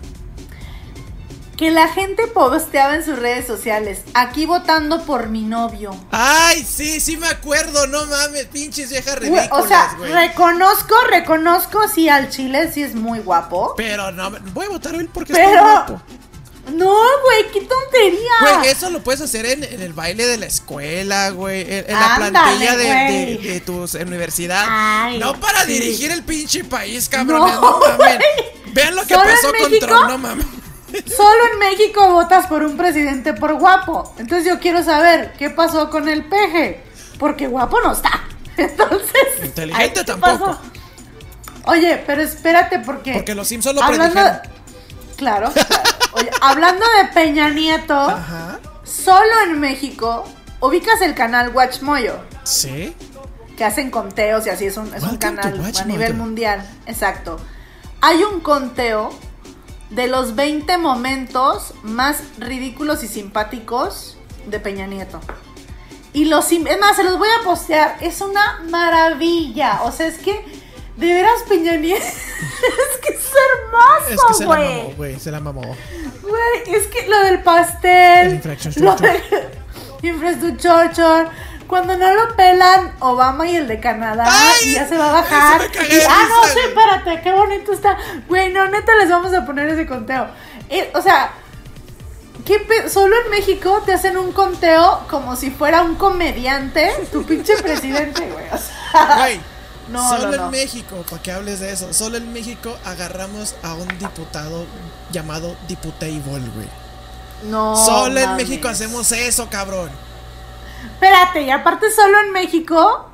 Que la gente posteaba en sus redes sociales. Aquí votando por mi novio. Ay, sí, sí me acuerdo, no mames, pinches viejas Güey, ridículas, o sea, reconozco, reconozco, sí, al chile sí es muy guapo. Pero no, voy a votar él porque Pero- está guapo. No, güey, qué tontería. Güey, eso lo puedes hacer en, en el baile de la escuela, güey. En, en la plantilla de, de, de tu universidad. Ay, no para sí. dirigir el pinche país, cabrones. No, No, mames. Vean lo que ¿Solo en pasó con? Trump, no mames. Solo en México votas por un presidente por guapo. Entonces yo quiero saber qué pasó con el peje. Porque guapo no está. Entonces. Inteligente ¿qué tampoco. pasó? Oye, pero espérate porque. Porque los Simpsons lo hablando predijeron. Claro, claro. Oye, hablando de Peña Nieto, Ajá. solo en México ubicas el canal Watch Moyo. Sí. que hacen conteos y así es un, es un canal a nivel mundial. Exacto. Hay un conteo de los 20 momentos más ridículos y simpáticos de Peña Nieto. Y los es más, se los voy a postear. Es una maravilla. O sea, es que de veras Peña Nieto es que es Es que hermoso, se la mamó, güey. Se la mamó. Güey, es que lo del pastel. El. Lo del. Cuando no lo pelan Obama y el de Canadá, ay, y ya se va a bajar. Y- ah, no, sí, espérate, qué bonito está. Güey, no, neta, les vamos a poner ese conteo. Eh, o sea, ¿qué pe- solo en México te hacen un conteo como si fuera un comediante, tu pinche presidente, güey. O sea, Güey. No, solo no, no. en México, para que hables de eso, solo en México agarramos a un diputado llamado Diputable, güey. No, solo en. México hacemos eso, cabrón. Espérate, y aparte solo en México,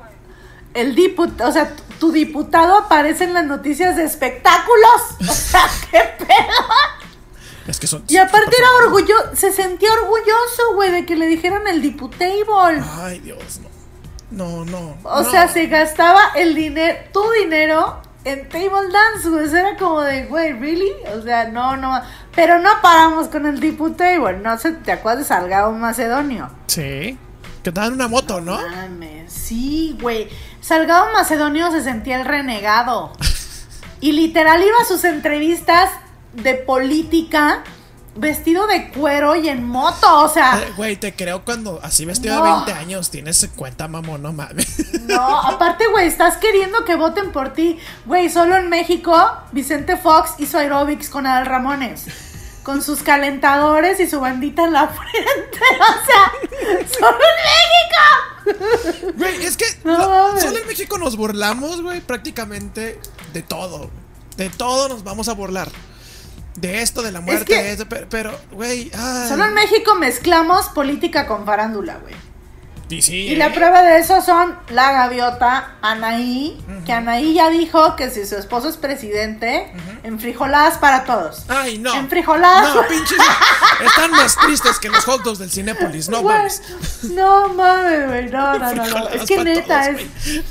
el diputado, o sea, tu, diputado aparece en las noticias de espectáculos. O sea, qué pedo. Es que son. Y aparte era orgulloso, se sentía orgulloso, güey, de que le dijeran el diputable. Ay, Dios, no. No, no. O no. sea, se gastaba el dinero, tu dinero, en table dance, güey. Era como de, güey, ¿really? O sea, no, no. Pero no paramos con el tipo table. No sé, ¿te acuerdas de Salgado Macedonio? Sí. Que te dan una moto, ¿no? Mames, sí, güey. Salgado Macedonio se sentía el renegado. Y literal iba a sus entrevistas de política vestido de cuero y en moto, o sea, Eh, Güey, te creo cuando así vestido No. de 20 años tienes cuenta, mamón, no mames. no, aparte, güey, estás queriendo que voten por ti. Güey, solo en México, Vicente Fox hizo aerobics con Adal Ramones. Con sus calentadores y su bandita en la frente. O sea, solo en México. Güey, es que No solo en México nos burlamos, güey, prácticamente de todo. De todo nos vamos a burlar. De esto, de la muerte, que- de eso, pero, güey. Solo en México mezclamos política con farándula, güey. Y sí, Y la eh. prueba de eso son la gaviota Anaí, que Anaí ya dijo que si su esposo es presidente, enfrijoladas para todos. Ay, no. Enfrijoladas. No, pinches. Están más tristes que los hot dogs del Cinépolis, no mames. No mames, güey, no, no, no, Es que neta, todos, es,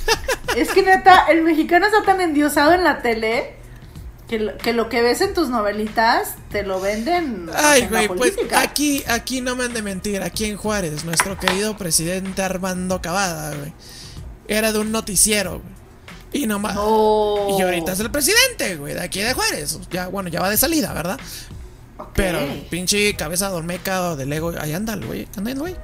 es que neta, el mexicano está tan endiosado en la tele que lo que, lo que ves en tus novelitas te lo venden Ay, güey, pues aquí, aquí no me han de mentir, aquí en Juárez, nuestro querido presidente Armando Cavada, güey, era de un noticiero, güey. Y nomás. No. Y ahorita es el presidente, güey, de aquí de Juárez. Ya, bueno, ya va de salida, ¿verdad? Pero pinche cabeza dormeca o de Lego, ahí anda el güey, anda el güey.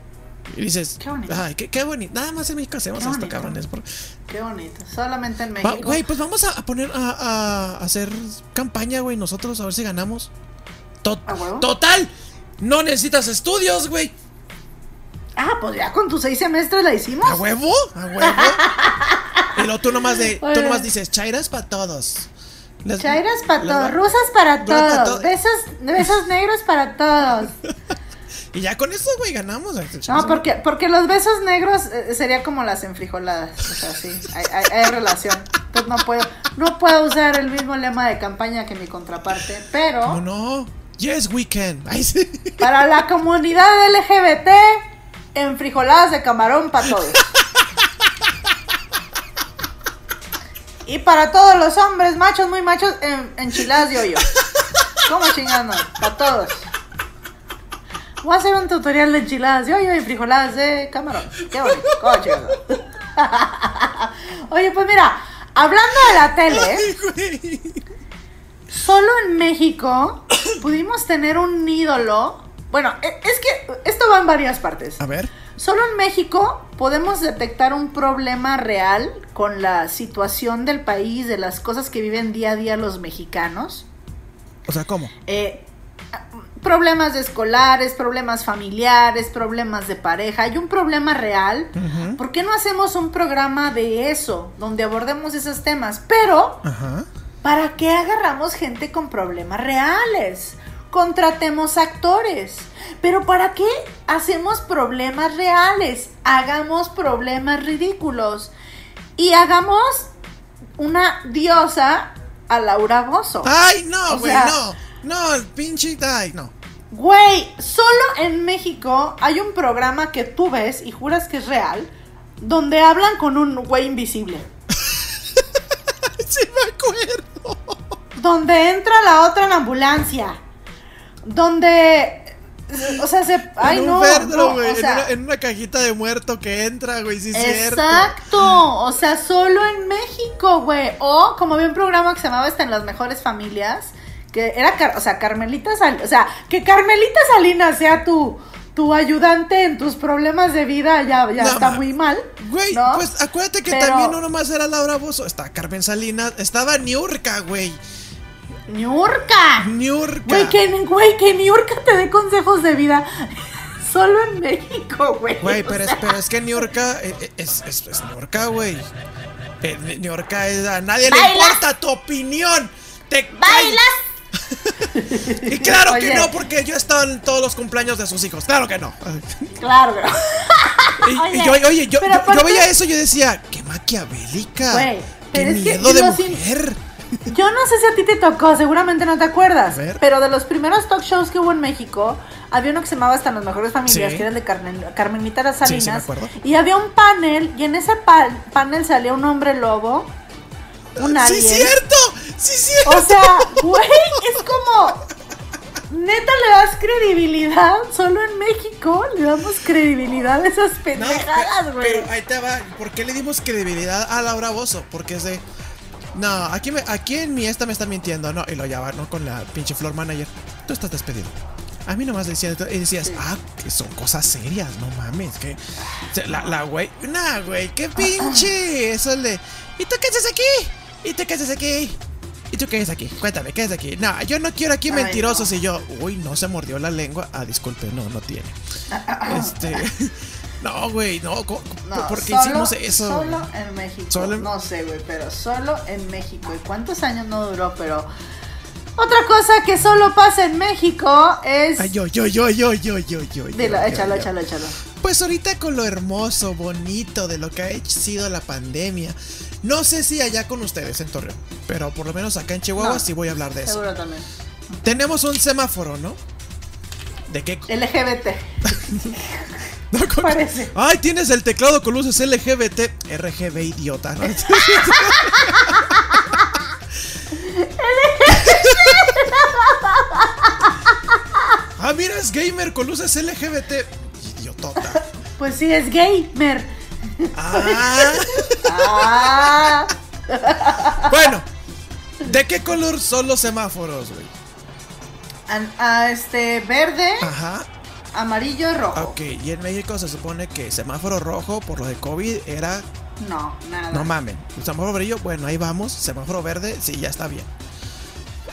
Y dices, Qué bonito. ay, qué, qué bonito. Nada más en México hacemos Qué esto, bonito. cabrones. por- Qué bonito. Solamente en México. Güey, pues vamos a, a poner a, hacer campaña, güey, nosotros, a ver si ganamos. To- ¿A huevo? Total, no necesitas estudios, güey. Ah, pues ya con tus seis semestres la hicimos. ¿A huevo? ¿A huevo? y luego tú nomás, de, tú nomás dices, chairas para todos. Las- Chairas para todos, rusas para todos. besos, besos negros para todos. Y ya con eso, güey, ganamos. No, porque, porque los besos negros eh, sería como las enfrijoladas. O sea, sí, hay, hay- hay relación. Entonces no puedo, no puedo usar el mismo lema de campaña que mi contraparte, pero no. Yes, we can. Sí. para la comunidad LGBT, enfrijoladas de camarón para todos. Y para todos los hombres machos, muy machos, en, enchiladas de hoyo. ¿Cómo chingando? Para todos. Voy a hacer un tutorial de enchiladas y frijoladas de camarón. Qué bonito. ¿Cómo chingando? Oye, pues mira, hablando de la tele, solo en México pudimos tener un ídolo. Bueno, e- es que esto va en varias partes. A ver. Solo en México podemos detectar un problema real con la situación del país, de las cosas que viven día a día los mexicanos. O sea, ¿cómo? Eh, problemas escolares, problemas familiares, problemas de pareja. Hay un problema real. ¿Por qué no hacemos un programa de eso, donde abordemos esos temas? Pero. ¿para qué agarramos gente con problemas reales? Contratemos actores. Pero ¿para qué hacemos problemas reales? Hagamos problemas ridículos. Y hagamos una diosa a Laura Bozo. Ay, no, güey, no. No, el pinche. Ay, no. Güey, solo en México hay un programa que tú ves y juras que es real, donde hablan con un güey invisible. Sí, me acuerdo. Donde entra la otra en ambulancia. Donde. O sea, se. Ay, en un no. Verdro, no, o sea, en, una, en una cajita de muerto que entra, güey. Sí, es cierto. Exacto, o sea, solo en México, güey. O como había un programa que se llamaba Está en las mejores familias, que era, o sea, Carmelita Salinas, o sea, que Carmelita Salinas sea tu, tu ayudante en tus problemas de vida, ya, ya No, está muy mal. Güey, ¿no? pues acuérdate que Pero- también no nomás era Laura Bozo. Está Carmen Salinas. Estaba Niurka, güey. ¡Niurka! Niurka. Güey, que, güey, que Niurka te dé consejos de vida. Solo en México, güey. Güey, pero es, sea, pero es que Niurka eh, eh, es, es, es Niurka, güey. Eh, Ni- Niurka es. A nadie le importa tu opinión. Te ¿Bailas? Y claro que no, porque yo he estado en todos los cumpleaños de sus hijos. Claro que no. Claro. Y, y Oye, yo, oye, yo, yo- veía eso y yo decía, qué maquiavélica. Güey, qué es que miedo de mujer. Yo no sé si a ti te tocó, seguramente no te acuerdas. Pero de los primeros talk shows que hubo en México, había uno que se llamaba Hasta las mejores familias, Sí. que era el de Carmen, Carmenita Sí, sí, me Salinas. acuerdo. y había un panel, y en ese pa- panel salía un hombre lobo un ¡Sí, alien. cierto! ¡Sí, cierto! O sea, güey, es como. Neta, le das credibilidad. Solo en México le damos credibilidad a esas No, pendejadas, güey. pero ahí te va. ¿Por qué le dimos credibilidad a Laura Bozo? Porque es de. No, aquí, me, aquí en mi esta me están mintiendo, ¿no? Y lo lleva, ¿no? Con la pinche floor manager. Tú estás despedido. A mí nomás le decían, y decías, ah, que son cosas serias, no mames, que. La, la güey, nah, güey, qué pinche. Eso es de. ¿Y tú qué haces aquí? ¿Y tú qué haces aquí? ¿Y tú qué haces aquí? Cuéntame, ¿qué haces aquí? No, yo no quiero aquí Ay, mentirosos. no. Y yo, uy, no se mordió la lengua. Ah, disculpe, no, no tiene. Este. No, güey, no, No, ¿por qué solo- hicimos eso? Solo en México. Solo No sé, güey, pero solo en México. ¿Y cuántos años no duró? Pero. Otra cosa que solo pasa en México es. Ay, yo, yo, yo, yo, yo, yo, yo. Dilo, échalo, échalo, échalo. Pues ahorita con lo hermoso, bonito de lo que ha sido la pandemia. No sé si allá con ustedes en Torreón, pero por lo menos acá en Chihuahua No, sí voy a hablar de eso. Seguro también. Tenemos un semáforo, ¿no? ¿De qué? LGBT. No, con- Parece. Ay, tienes el teclado con luces LGBT. RGB idiota, ¿no? ah, mira, es gamer con luces LGBT. Idiotota. Pues sí, es gamer. Ah. Ah. Bueno, ¿de qué color son los semáforos, güey? Ah, este, verde, Ajá. amarillo y rojo. Ok, y en México se supone que semáforo rojo por lo de COVID era. No, nada. No mamen. Semáforo amarillo, bueno, ahí vamos. Semáforo verde, sí, ya está bien.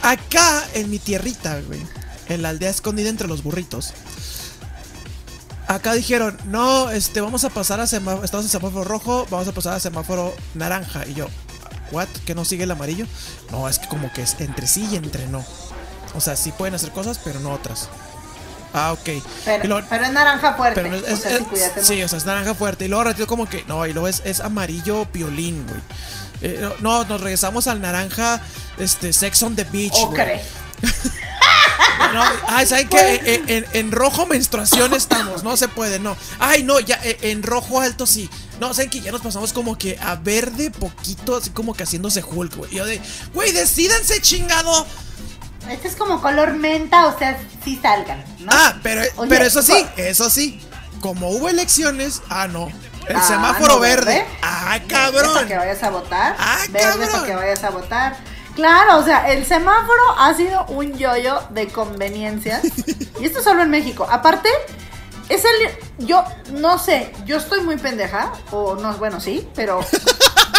Acá, en mi tierrita, güey. En la aldea escondida entre los burritos. Acá dijeron, no, este, vamos a pasar a semáforo. Estamos en semáforo rojo, vamos a pasar a semáforo naranja. Y yo, ¿what? ¿Que no sigue el amarillo? No, es que como que es entre sí y entre no. O sea, sí pueden hacer cosas, pero no otras. Ah, ok. Pero, luego- pero es naranja fuerte. pero es, o sea, es- sí, o sea, es naranja fuerte. Y luego ratito como que. No, y luego es, es amarillo piolín, güey. Eh, no, nos regresamos al naranja. Este, Sex on the Beach. güey. No, ay, ¿saben qué? En, en- en rojo menstruación estamos, no se puede, no. Ay, no, ya, eh, en rojo alto sí. No, ¿saben que Ya nos pasamos como que a verde poquito, así como que haciéndose Hulk, güey. Yo de, güey, decídanse, chingado. Este es como color menta, o sea, sí salgan, ¿no? Ah, pero, Oye, pero eso sí, eso sí. Como hubo elecciones, ah, no. El Ah, semáforo no, verde. Ah, Verde para que cabrón. vayas a votar. Ah, verde cabrón. para que vayas a votar. Claro, o sea, el semáforo ha sido un yoyo de conveniencias. y esto solo en México. Aparte, es el. Yo no sé, yo estoy muy pendeja. O no, bueno, sí, pero.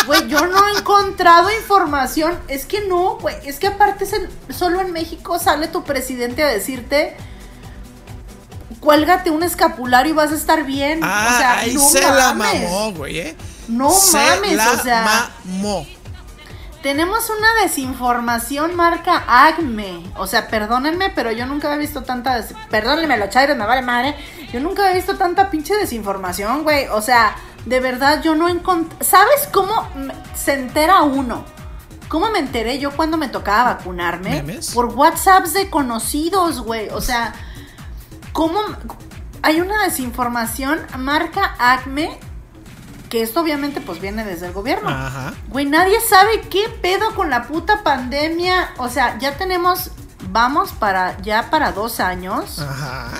Güey, yo no he encontrado información. Es que no, güey. Es que aparte, es el- solo en México sale tu presidente a decirte. Cuélgate un escapulario y vas a estar bien. Ah, o sea, ahí no se la mamó, güey, eh. No se mames, la o sea. mamó. Tenemos una desinformación marca Acme. O sea, perdónenme, pero yo nunca había visto tanta. des- Perdónenme, los chairos, me vale madre. Yo nunca había visto tanta pinche desinformación, güey. O sea, de verdad, yo no encontré. ¿Sabes cómo se entera uno? ¿Cómo me enteré yo cuando me tocaba vacunarme? ¿Memes? Por WhatsApps de conocidos, güey. O sea, ¿cómo? Hay una desinformación marca Acme. Que esto obviamente pues viene desde el gobierno. Ajá. Güey, nadie sabe qué pedo con la puta pandemia. O sea, ya tenemos, vamos para, ya para dos años. Ajá.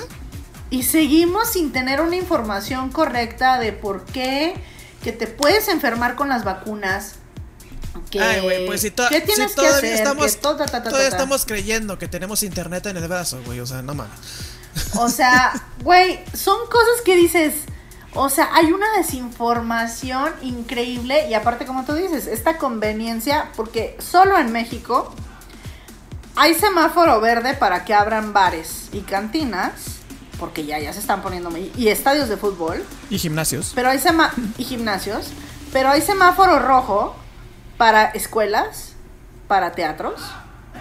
Y seguimos sin tener una información correcta de por qué, que te puedes enfermar con las vacunas. Que, Ay, güey, pues si, to- ¿Qué si tienes que todavía hacer? estamos, Que to- ta, ta, ta, todavía ta, ta. estamos creyendo que tenemos internet en el brazo, güey, o sea, no mames. O sea, güey, son cosas que dices. O sea, hay una desinformación increíble y aparte, como tú dices, esta conveniencia, porque solo en México hay semáforo verde para que abran bares y cantinas, porque ya, ya se están poniendo, y estadios de fútbol, Y gimnasios. pero hay sema y gimnasios, pero hay semáforo rojo para escuelas, para teatros,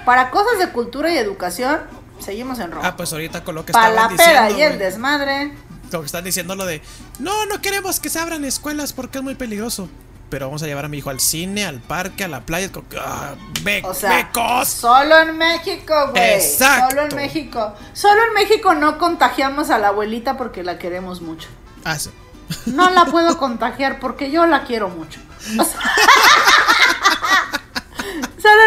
para cosas de cultura y educación, seguimos en rojo. Ah, pues ahorita con lo que para la peda y el desmadre. Lo que están diciendo lo de, no, no queremos que se abran escuelas porque es muy peligroso. Pero vamos a llevar a mi hijo al cine, al parque, a la playa. Ah, be- O sea, becos. solo en México, güey. Exacto. Solo en México. Solo en México no contagiamos a la abuelita porque la queremos mucho. Ah, sí. No la puedo contagiar porque yo la quiero mucho. O sea,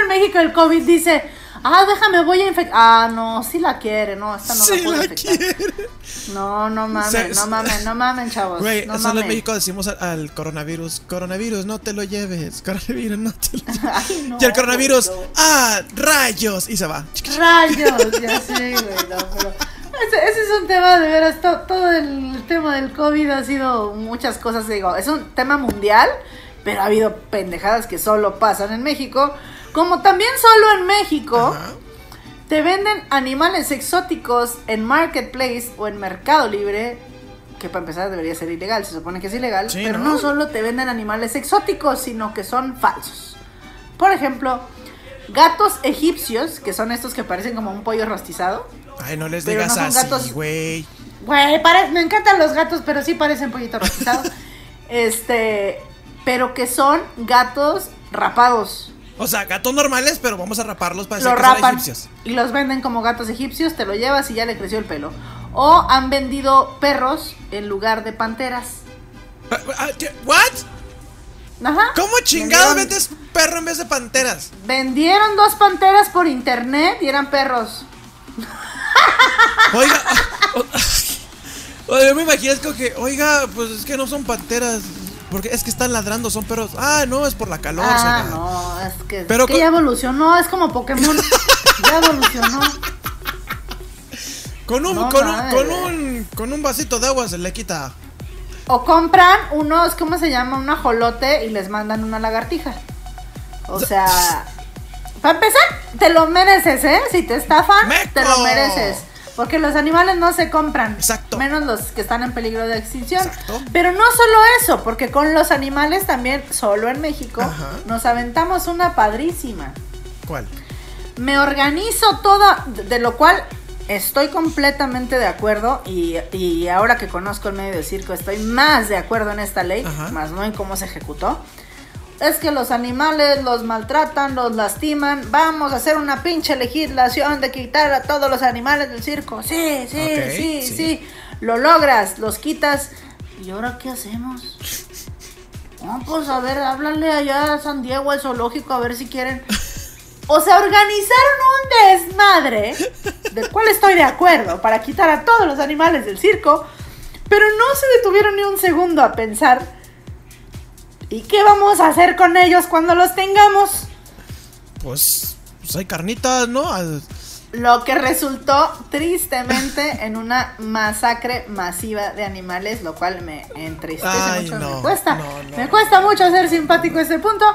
México el COVID dice, ah, déjame, voy a infectar. Ah, no, sí la quiere, no, esta no Sí la puedo la infectar. quiere. No, no mamen, Se- no mamen, no mamen, chavos. Güey, no en. México decimos al, al coronavirus, coronavirus, no te lo lleves, coronavirus, no te lo lleves. Ay, no, y el coronavirus, no. ah, rayos, y se va. Rayos, ya sé, güey, no, pero ese, ese es un tema de veras, to- todo el tema del COVID ha sido muchas cosas, digo, es un tema mundial, pero ha habido pendejadas que solo pasan en México, como también solo en México Ajá. te venden animales exóticos en Marketplace o en Mercado Libre, que para empezar debería ser ilegal, se supone que es ilegal, Sí, pero ¿no? no solo te venden animales exóticos, sino que son falsos. Por ejemplo, gatos egipcios, que son estos que parecen como un pollo rostizado. Ay, no les digas no así, güey. Güey, me encantan los gatos, pero sí parecen pollito rostizado. este, pero que son gatos rapados. O sea, gatos normales, pero vamos a raparlos para Los rapan egipcios. y los venden como gatos egipcios, te lo llevas y ya le creció el pelo. O han vendido perros en lugar de panteras. Ah, ah, ¿qué? ¿What? Ajá. ¿Cómo chingado Vendieron- vendes perro en vez de panteras? Vendieron dos panteras por internet y eran perros. Oiga, o- yo me imagino que, oiga, pues es que no son panteras. Porque es que están ladrando, son perros. Ah, no, es por la calor. Ah, no, es que, Pero es que ya evolucionó, es como Pokémon. ya evolucionó. Con un, No, con, un, con un con un vasito de agua se le quita. O compran unos, ¿cómo se llama? Un ajolote y les mandan una lagartija. O sea, para empezar, te lo mereces, ¿eh? Si te estafan, ¡Meco! te lo mereces. Porque los animales no se compran. Exacto. Menos los que están en peligro de extinción. Exacto. Pero no solo eso, porque con los animales también, solo en México, Ajá. nos aventamos una padrísima. ¿Cuál? Me organizo toda, de lo cual estoy completamente de acuerdo y, y ahora que conozco el medio circo estoy más de acuerdo en esta ley, Ajá. más no en cómo se ejecutó. Es que los animales los maltratan, los lastiman. Vamos a hacer una pinche legislación de quitar a todos los animales del circo. Sí, sí, sí, sí. sí, Lo logras, los quitas. ¿Y ahora qué hacemos? Pues a ver, háblale allá a San Diego, al zoológico, a ver si quieren. O sea, organizaron un desmadre, del cual estoy de acuerdo, para quitar a todos los animales del circo, pero no se detuvieron ni un segundo a pensar, ¿y qué vamos a hacer con ellos cuando los tengamos? Pues, pues hay carnitas, ¿no? Lo que resultó tristemente en una masacre masiva de animales, lo cual me entristece Ay, mucho, no, me cuesta. no, no. Me cuesta mucho ser simpático a este punto,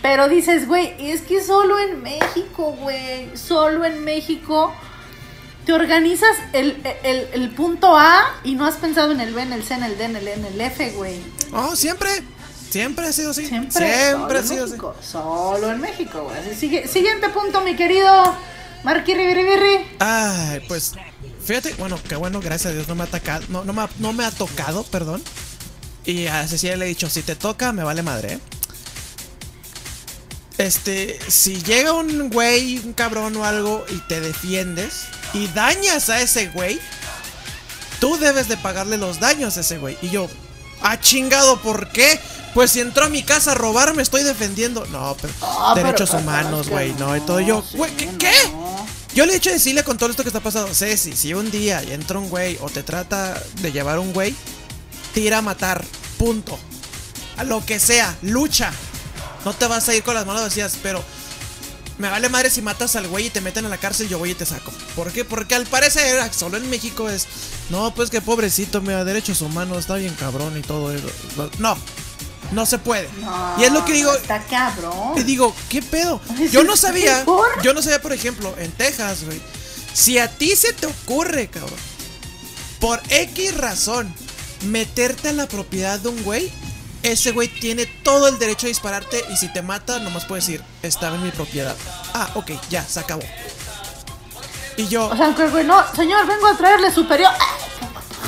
pero dices, güey, es que solo en México, güey, solo en México te organizas el, el- el punto A y no has pensado en el B, en el C, en el D, en el E, en el F, güey. Oh, siempre. Siempre ha sido así. Siempre, Siempre, ha en sido así. México, solo en México, güey. Siguiente punto, mi querido Marqui Ribiribirri. Ay, pues. Fíjate, bueno, qué bueno, gracias a Dios no me ha atacado. No, no, me, ha, no me ha tocado, perdón. Y a Cecilia le he dicho, si te toca, me vale madre, ¿eh? Este, si llega un güey, un cabrón o algo y te defiendes y dañas a ese güey, tú debes de pagarle los daños a ese güey. Y yo, ah, chingado, ¿por qué? Pues si entró a mi casa a robar, me estoy defendiendo. No, pero Ah, derechos pero humanos, güey, no, y todo yo, sí, ¿qué? no. Yo le he dicho a decirle con todo esto que está pasando, Ceci, si un día entra un güey o te trata de llevar un güey, tira a matar, punto. A lo que sea, lucha. No te vas a ir con las manos vacías, pero me vale madre si matas al güey y te meten a la cárcel, yo voy y te saco. ¿Por qué? Porque al parecer, solo en México es, no, pues que pobrecito, mira, derechos humanos, está bien cabrón y todo eso. No, no se puede. y es lo que digo, Está cabrón. y digo, ¿qué pedo? Yo no sabía, ¿por? yo no sabía, por ejemplo, en Texas, güey. Si a ti se te ocurre, cabrón, por X razón, meterte a la propiedad de un güey, ese güey tiene todo el derecho a dispararte y si te mata, nomás puedes decir, estaba en mi propiedad. Ah, ok, ya, se acabó. Y yo, O sea, güey, no, señor, vengo a traerle su periódico.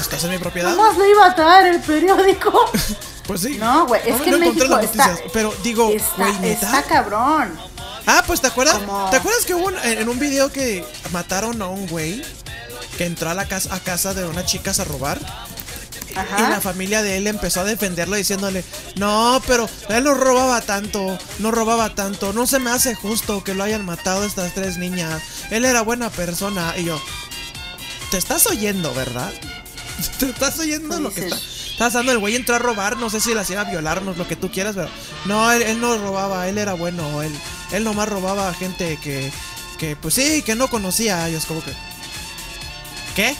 ¿estás en mi propiedad? Nomás le iba a traer el periódico. Pues sí. No, güey, es No, que no en México las está, noticias, pero digo, está, está cabrón. Ah, pues te acuerdas. Como- ¿Te acuerdas que hubo un- en un video que mataron a un güey que entró a la casa a casa de unas chicas a robar? Ajá. Y la familia de él empezó a defenderlo diciéndole, no, pero él no robaba tanto, no robaba tanto, no se me hace justo que lo hayan matado estas tres niñas. Él era buena persona. Y yo, te estás oyendo, ¿verdad? Te estás oyendo lo que está. Estás dando el güey entró a robar, no sé si las iba a violarnos, lo que tú quieras, pero no, él, él no robaba, él era bueno, él, él nomás robaba a gente que, que, pues sí, que no conocía. Y es como que, ¿qué?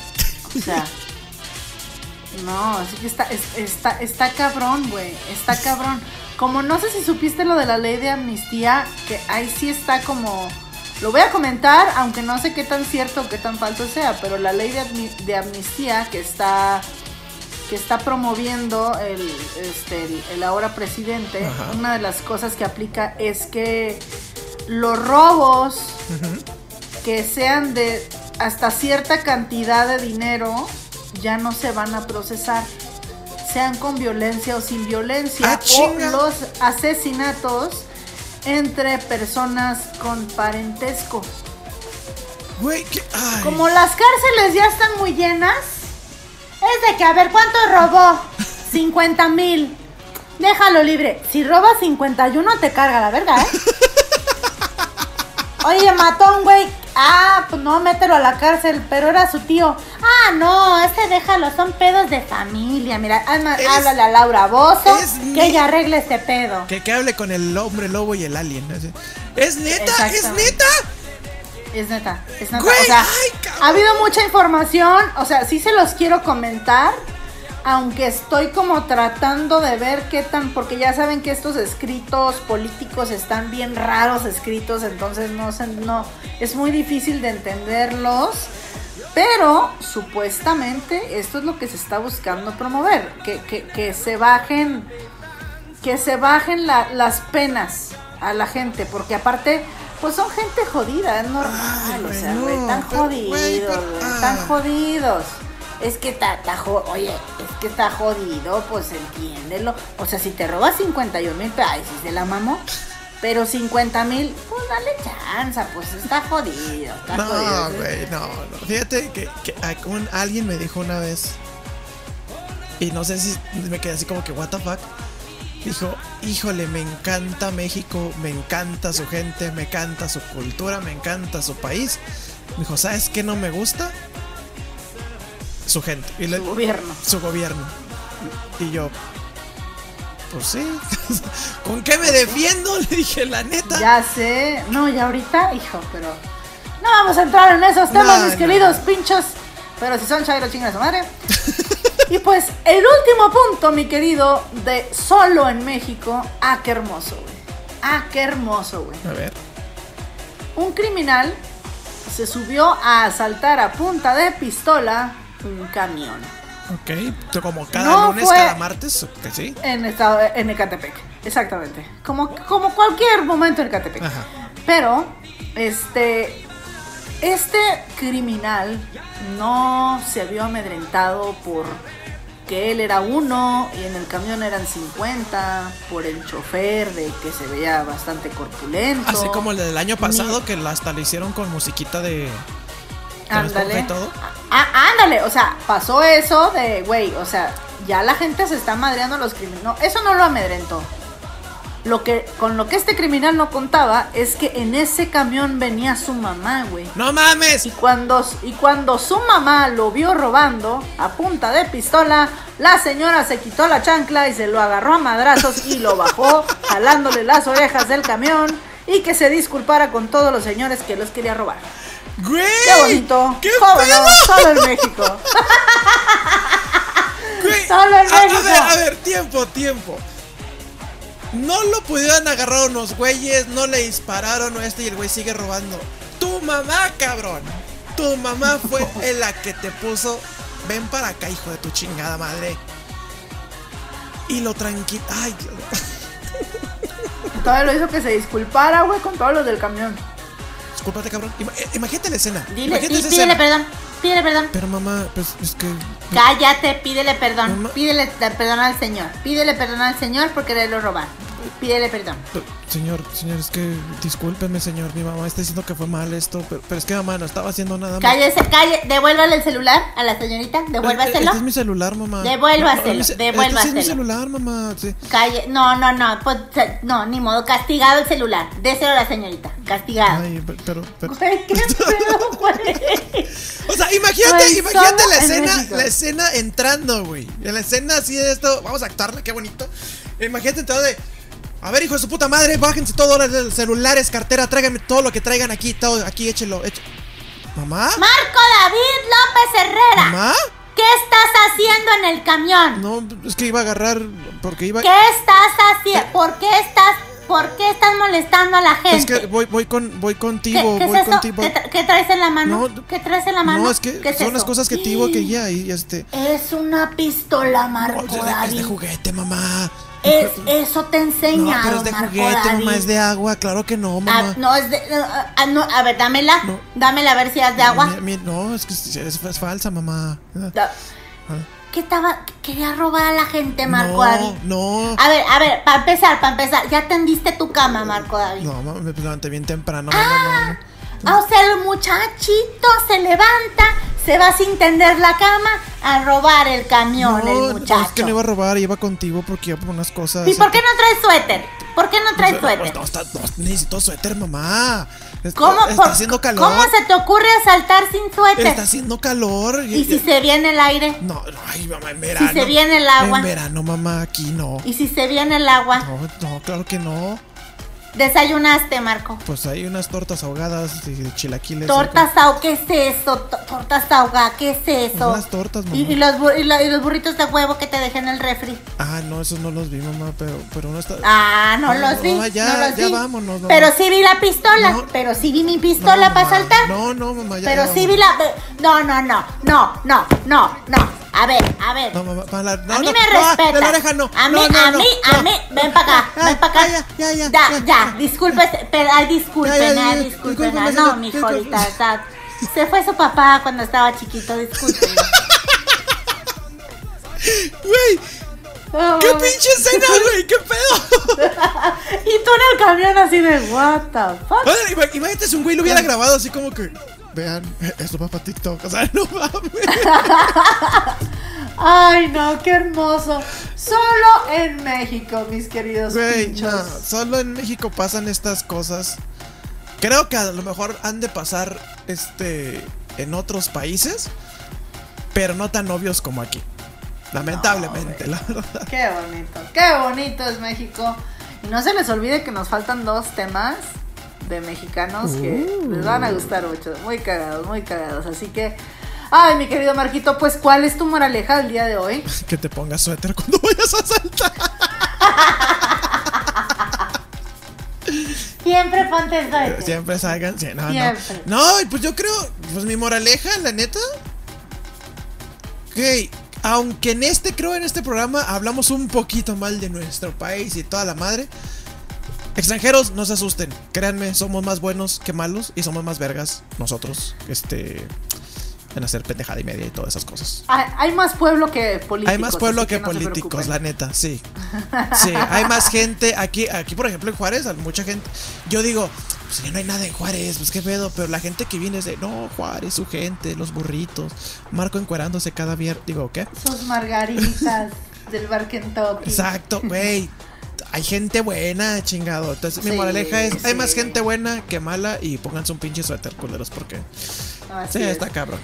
O sea. No, así que está, es- está, está cabrón, güey. Está cabrón. Como no sé si supiste lo de la ley de amnistía, que ahí sí está como. Lo voy a comentar, aunque no sé qué tan cierto o qué tan falso sea, pero la ley de amnistía que está que está promoviendo el, este, el, el ahora presidente, Ajá. una de las cosas que aplica es que los robos que sean de hasta cierta cantidad de dinero ya no se van a procesar. Sean con violencia o sin violencia. Ah, o los asesinatos entre personas con parentesco. Como las cárceles ya están muy llenas, es de que a ver cuánto robó. 50 mil. Déjalo libre. Si robas 51 te carga la verga, ¿eh? Oye, matón, güey. Ah, pues no, mételo a la cárcel, pero era su tío. Ah, no, este déjalo, son pedos de familia. Mira, alma- Es- háblale a Laura Bozo que ella arregle este pedo. Que, que hable con el hombre lobo y el alien. ¿Es neta? ¿Es neta? Es neta, es neta. Güey, o sea, ay, ha habido mucha información. O sea, sí se los quiero comentar. Aunque estoy como tratando de ver qué tan. Porque ya saben que estos escritos políticos están bien raros escritos. Entonces no. No. Es muy difícil de entenderlos. Pero supuestamente esto es lo que se está buscando promover. Que, que, que se bajen. Que se bajen la- las penas a la gente. Porque aparte. Pues son gente jodida, es normal, Ay, o sea, no, güey, pero, jodidos, güey, pero- güey, ah. jodidos. Es que está, oye, es que está jodido, pues entiéndelo. O sea, si te robas 51 mil ay, si se la mamó. Pero 50 mil, pues dale chance, pues está jodido, está No, jodido. güey, no, no. Fíjate que, que alguien me dijo una vez. Y no sé si me quedé así como que, ¿What the fuck? Dijo, híjole, me encanta México, me encanta su gente, me encanta su cultura, me encanta su país. Me dijo, ¿sabes qué no me gusta? Su gente. Y le- Su gobierno. su gobierno. Y yo, pues sí. ¿Con qué me defiendo? Le dije, la neta. Ya sé, no, y ahorita, hijo, pero no vamos a entrar en esos temas, No, mis no. queridos pinchos. Pero si son chairo, chingan a su madre. y pues, el último punto, mi querido, de solo en México. Ah, qué hermoso, güey. Ah, qué hermoso, güey. A ver. Un criminal se subió a asaltar a punta de pistola un camión Ok. Como cada No lunes, fue- cada martes. Que sí. en estado en Ecatepec. Exactamente. Como, como cualquier momento en Ecatepec. Ajá. Pero, este. Este criminal no se vio amedrentado por que él era uno y en el camión eran 50, por el chofer de que se veía bastante corpulento. Así como el del año pasado, Ni- que hasta le hicieron con musiquita de. Ándale. todo. Ah, ándale, o sea, pasó eso de, güey, o sea, ya la gente se está madreando a los criminales. No, eso no lo amedrentó. Lo que, con lo que este criminal no contaba es que en ese camión venía su mamá, güey. ¡No mames! Y cuando, y cuando su mamá lo vio robando a punta de pistola, la señora se quitó la chancla y se lo agarró a madrazos y lo bajó, jalándole las orejas del camión y que se disculpara con todos los señores que los quería robar. ¡Güey! ¡Qué bonito! ¡Qué. Solo en México. Güey, Solo en a, a México. ver, a ver, tiempo, tiempo. No lo pudieron agarrar unos güeyes, no le dispararon o este y el güey sigue robando. Tu mamá, cabrón. Tu mamá fue en la que te puso. Ven para acá, hijo de tu chingada madre. Y lo tranquilo. Ay, Dios. Todavía lo hizo que se disculpara, güey, con todos los del camión. Discúlpate, cabrón. Ima- eh, imagínate la escena. Dile, imagínate y esa pídele escena. perdón, pídele perdón. Pero mamá, pues es que. Cállate, pídele perdón. Mamá. Pídele perdón al Señor. Pídele perdón al Señor por quererlo robar. Pídele perdón. Pero, Señor, señor, es que discúlpeme, señor. Mi mamá está diciendo que fue mal esto, pero, pero es que mamá no estaba haciendo nada. Cállese, calle. Devuélvale el celular a la señorita. Eh, Devuélvaselo. Este es mi celular, mamá. Devuélvaselo, No, devuélvaselo. Este es mi celular, mamá. Sí. Calle. No, no, no. Pues, no, ni modo. Castigado el celular. Déselo a la señorita. Castigado. Ay, pe- pero, pero. ¿qué pedo, güey? O sea, imagínate, Güey, imagínate la en escena, la escena entrando, güey. En la escena así de esto, vamos a actuarla, qué bonito. Imagínate entrando de. A ver, hijo de su puta madre, bájense todo ahora de celulares, cartera, tráiganme todo lo que traigan aquí, todo, aquí, échelo, échelo. ¿Mamá? Marco David López Herrera. ¿Mamá? ¿Qué estás haciendo en el camión? No, es que iba a agarrar, porque iba... ¿Qué estás haciendo? ¿Por qué estás, por qué estás molestando a la gente? Es que voy, voy con, voy ¿Qué, contigo, qué voy es contigo. ¿Qué, tra- qué traes en la mano? No, ¿Qué traes en la mano? No, es que ¿Qué es son las cosas que te digo que ya, y este... Es una pistola, Marco No, es de- es de David. juguete, mamá. Es, eso te No, enseñado, pero es de Marco juguete, mamá, David. es de agua, claro que no, Ah, mamá. no, es de. ah, ah, no, a ver, dámela. Dámela a ver si es de agua. Mi- mi- no, es que es, falsa, mamá. Da- ¿Qué estaba? Quería robar a la gente, Marco no, David. no. A ver, a ver, para empezar, para empezar, ya tendiste tu cama, Marco David. No, me levanté bien temprano, Ah, no, o sea, el muchachito se levanta, se va sin tender la cama a robar el camión, el muchacho. es que no iba a robar, iba contigo porque iba por unas cosas. ¿Y por qué no traes suéter? ¿Por qué no traes Pues, suéter? está- no, necesito suéter, mamá. ¿Cómo, está por- haciendo calor. ¿Cómo se te ocurre asaltar sin suéter? Está haciendo calor. ¿Y si se viene el aire? No, no, ay, mamá, en verano. se viene el agua. En verano, mamá, aquí no. ¿Y si se viene el agua? No, no, claro que no. Desayunaste, Marco. Pues hay unas tortas ahogadas y chilaquiles. Tortas ahogadas, ¿qué es eso? To- Tortas ahogadas, ¿qué es eso? Unas tortas, mamá. y, y los, bu- y, la- y los burritos de huevo que te dejé en el refri. Ah, no, esos no los vi, mamá, pero, pero uno está. Ah, no, No, los vi. no, ya, no los ya vi. vámonos, mamá. Pero sí vi la pistola. No. Pero sí vi mi pistola para saltar. No, no, mamá, ya. pero ya sí vi la. No, no, no, no, no, no, no. A ver, a ver. No, mamá, para la. No, a mí no, me respeta. de la oreja no. A mí, a mí, a mí. Ven para acá, ven para acá. ya, ya, ya, Ya, ya. disculpe, ay, disculpen, ay, disculpen. No, mi ahorita, está- Se fue su papá cuando estaba chiquito, disculpen. Güey, qué pinche escena, güey, qué pedo. Y tú en el camión así de, what the fuck. Imagínate si un güey lo hubiera grabado así como que. Vean, esto va para TikTok. O sea, no mames. Ay, no, qué hermoso. Solo en México, mis queridos Güey, pinchos. no, solo en México pasan estas cosas. Creo que a lo mejor han de pasar este en otros países, pero no tan obvios como aquí. Lamentablemente, la verdad. Qué bonito, qué bonito es México. Y no se les olvide que nos faltan dos temas de mexicanos que les van a gustar mucho. Muy cagados, muy cagados. Así que, ay, mi querido Marquito, pues, ¿cuál es tu moraleja del día de hoy? Que te pongas suéter cuando vayas a saltar. Siempre ponte suéter. Siempre salgan. sí, no, no. Siempre. No, y pues yo creo, pues mi moraleja, la neta. Que aunque en este, creo en este programa hablamos un poquito mal de nuestro país y toda la madre. Extranjeros, no se asusten. Créanme, somos más buenos que malos y somos más vergas nosotros. Este. En hacer pendejada y media y todas esas cosas. Hay, más pueblo que políticos. Hay más pueblo que, no políticos, la neta, sí. Sí, hay más gente aquí, aquí por ejemplo en Juárez, hay mucha gente. Yo digo, pues ya no hay nada en Juárez, pues qué pedo, pero la gente que viene es de, no, Juárez, su gente, los burritos, Marco encuerándose cada viernes, digo, ¿qué? Sus margaritas del bar Kentucky. Exacto, güey. Hay gente buena, chingado. Entonces, mi moraleja es: hay más gente buena que mala y pónganse un pinche suéter, culeros, porque. Así Sí, es. está cabrón.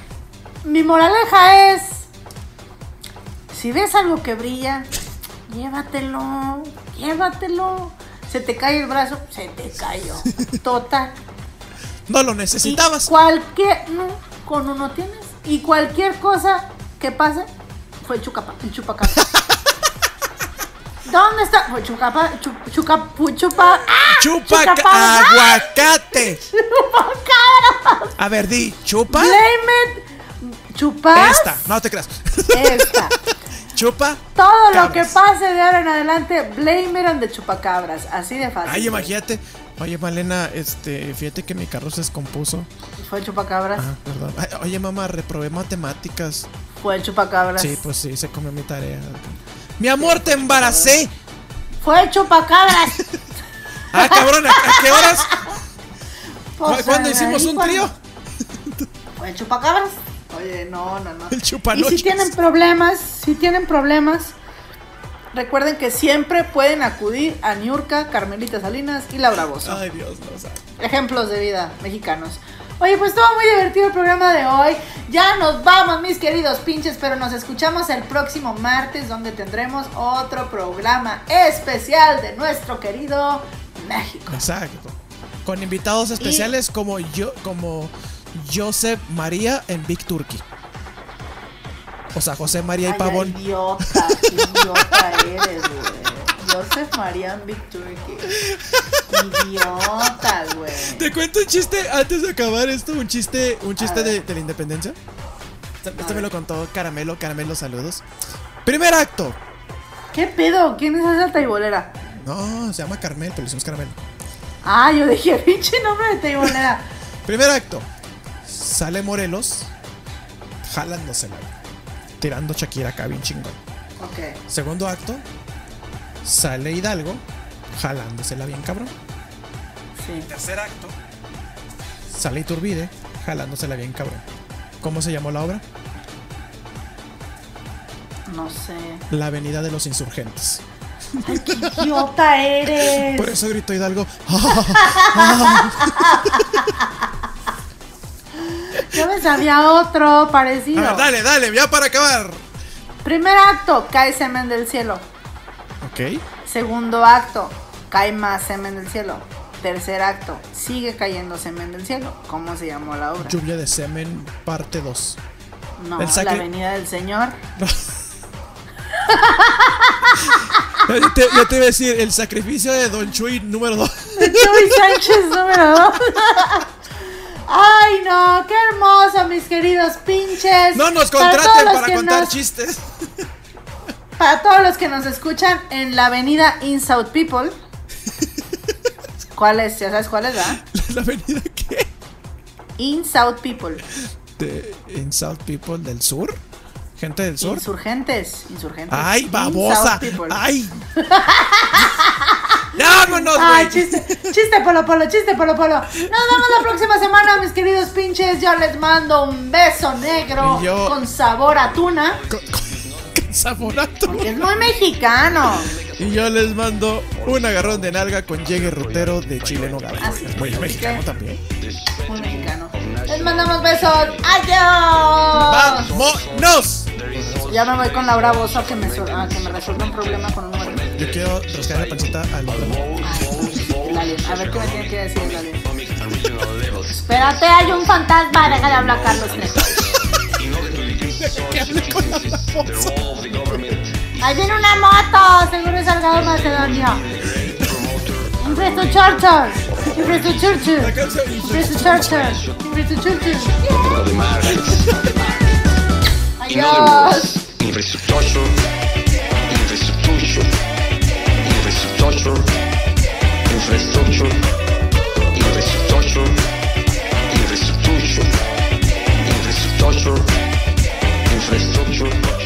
Mi moraleja es: si ves algo que brilla, llévatelo, llévatelo. Se te cae el brazo, se te cayó. Total. No lo Y necesitabas. cualquier, no, con uno tienes. Y cualquier cosa que pase, fue el chupacapa. ¿Dónde está? Fue chucapa, chu, chuca, pu- chupa, ¡ah! ¡Chupa aguacate! Chupacabra. A ver, di, chupa. Blame it. Chupas. Esta, no te creas. Esta. Chupa. Todo lo que cabras. pase de ahora en adelante, blame it on the chupacabras. Así de fácil. Ay, imagínate. Oye, Malena, este, fíjate que mi carro se descompuso. Fue el chupacabras. Ah, perdón. Ay, oye, mamá, reprobé matemáticas. Fue el chupacabras. Sí, pues sí, se comió mi tarea. Mi amor, te embaracé. Fue chupacabras. Ah, cabrón, ¿a, a qué horas? Pues, ¿Cuándo eh, hicimos un cuando- trío? Fue chupacabras. Oye, no, no, no. El Y chupanoches. si tienen problemas, si tienen problemas, recuerden que siempre pueden acudir a Niurka, Carmelita Salinas y Laura Bozo. Ay, Dios, no, o sea. Ejemplos de vida mexicanos. Oye, pues estuvo muy divertido el programa de hoy. Ya nos vamos, mis queridos pinches, pero nos escuchamos el próximo martes donde tendremos otro programa especial de nuestro querido México. Exacto. Con invitados especiales como yo, como Joseph María en Big Turkey. O sea, José María y Ay, Pavón. Idiota, qué idiota eres, güey. Joseph Marian Victory. Idiota, güey. Te cuento un chiste antes de acabar esto, un chiste, un chiste de, de la independencia. Este, este me lo contó Caramelo, Caramelo, saludos. Primer acto. ¿Qué pedo? ¿Quién es esa taibolera? No, se llama Carmel, pero le hicimos Caramelo. Ah, yo dije, pinche nombre de taibolera. Primer acto. Sale Morelos jalándosela. Tirando Shakira acá bien chingón. Ok. Segundo acto. Sale Hidalgo jalándosela bien cabrón. Sí. Tercer acto. Sale Iturbide jalándosela bien cabrón. ¿Cómo se llamó la obra? No sé. La Avenida de los Insurgentes. Ay, qué idiota eres. Por eso gritó Hidalgo. Yo me sabía otro parecido. Ver, dale, dale, ya para acabar. Primer acto, cae semen del cielo. Ok. Segundo acto, cae más semen del cielo. Tercer acto, sigue cayendo semen del cielo. ¿Cómo se llamó la obra? Lluvia de semen, parte 2. No, El la venida del Señor. Yo te, yo te iba a decir, el sacrificio de Don Chuy número 2. Chuy Sánchez número 2. Ay, no, qué hermoso, mis queridos pinches. No nos contraten para contar nos- chistes. Para todos los que nos escuchan en la avenida In South People. ¿Cuál es? ¿Ya sabes cuál es, verdad? ¿La avenida qué? In South People. De, en South People del sur. Gente del sur. Insurgentes. Insurgentes. ¡Ay, In babosa! ¡Ay! ¡Ya vámonos, Ay, güey! chiste, chiste polo polo, chiste polo polo. Nos vemos la próxima semana, mis queridos pinches. Yo les mando un beso negro yo- con sabor a tuna. Con, con- con sabonato. Porque es muy mexicano. Y yo les mando un agarrón de nalga con llegue rutero de Chile Nogada. Así Es muy mexicano también. Muy mexicano. Les mandamos besos. Adiós. ¡Vámonos! Ya me voy con Laura Bozo a que me, sol- a que me resuelva un problema con un número. Yo quiero rascar la pancita al otro. Dale, a ver qué me tiene que decir, dale. Espérate, hay un fantasma. Deja de hablar, Carlos Trejo. Ahí viene una moto. Seguro es Salgado Macedonio. Infraestructure. Infraestructure. Infraestructure. Infraestructure. Adiós. Infrastructure, infrastructure, infrastructure, infrastructure, infrastructure, infrastructure, infrastructure, infrastructure.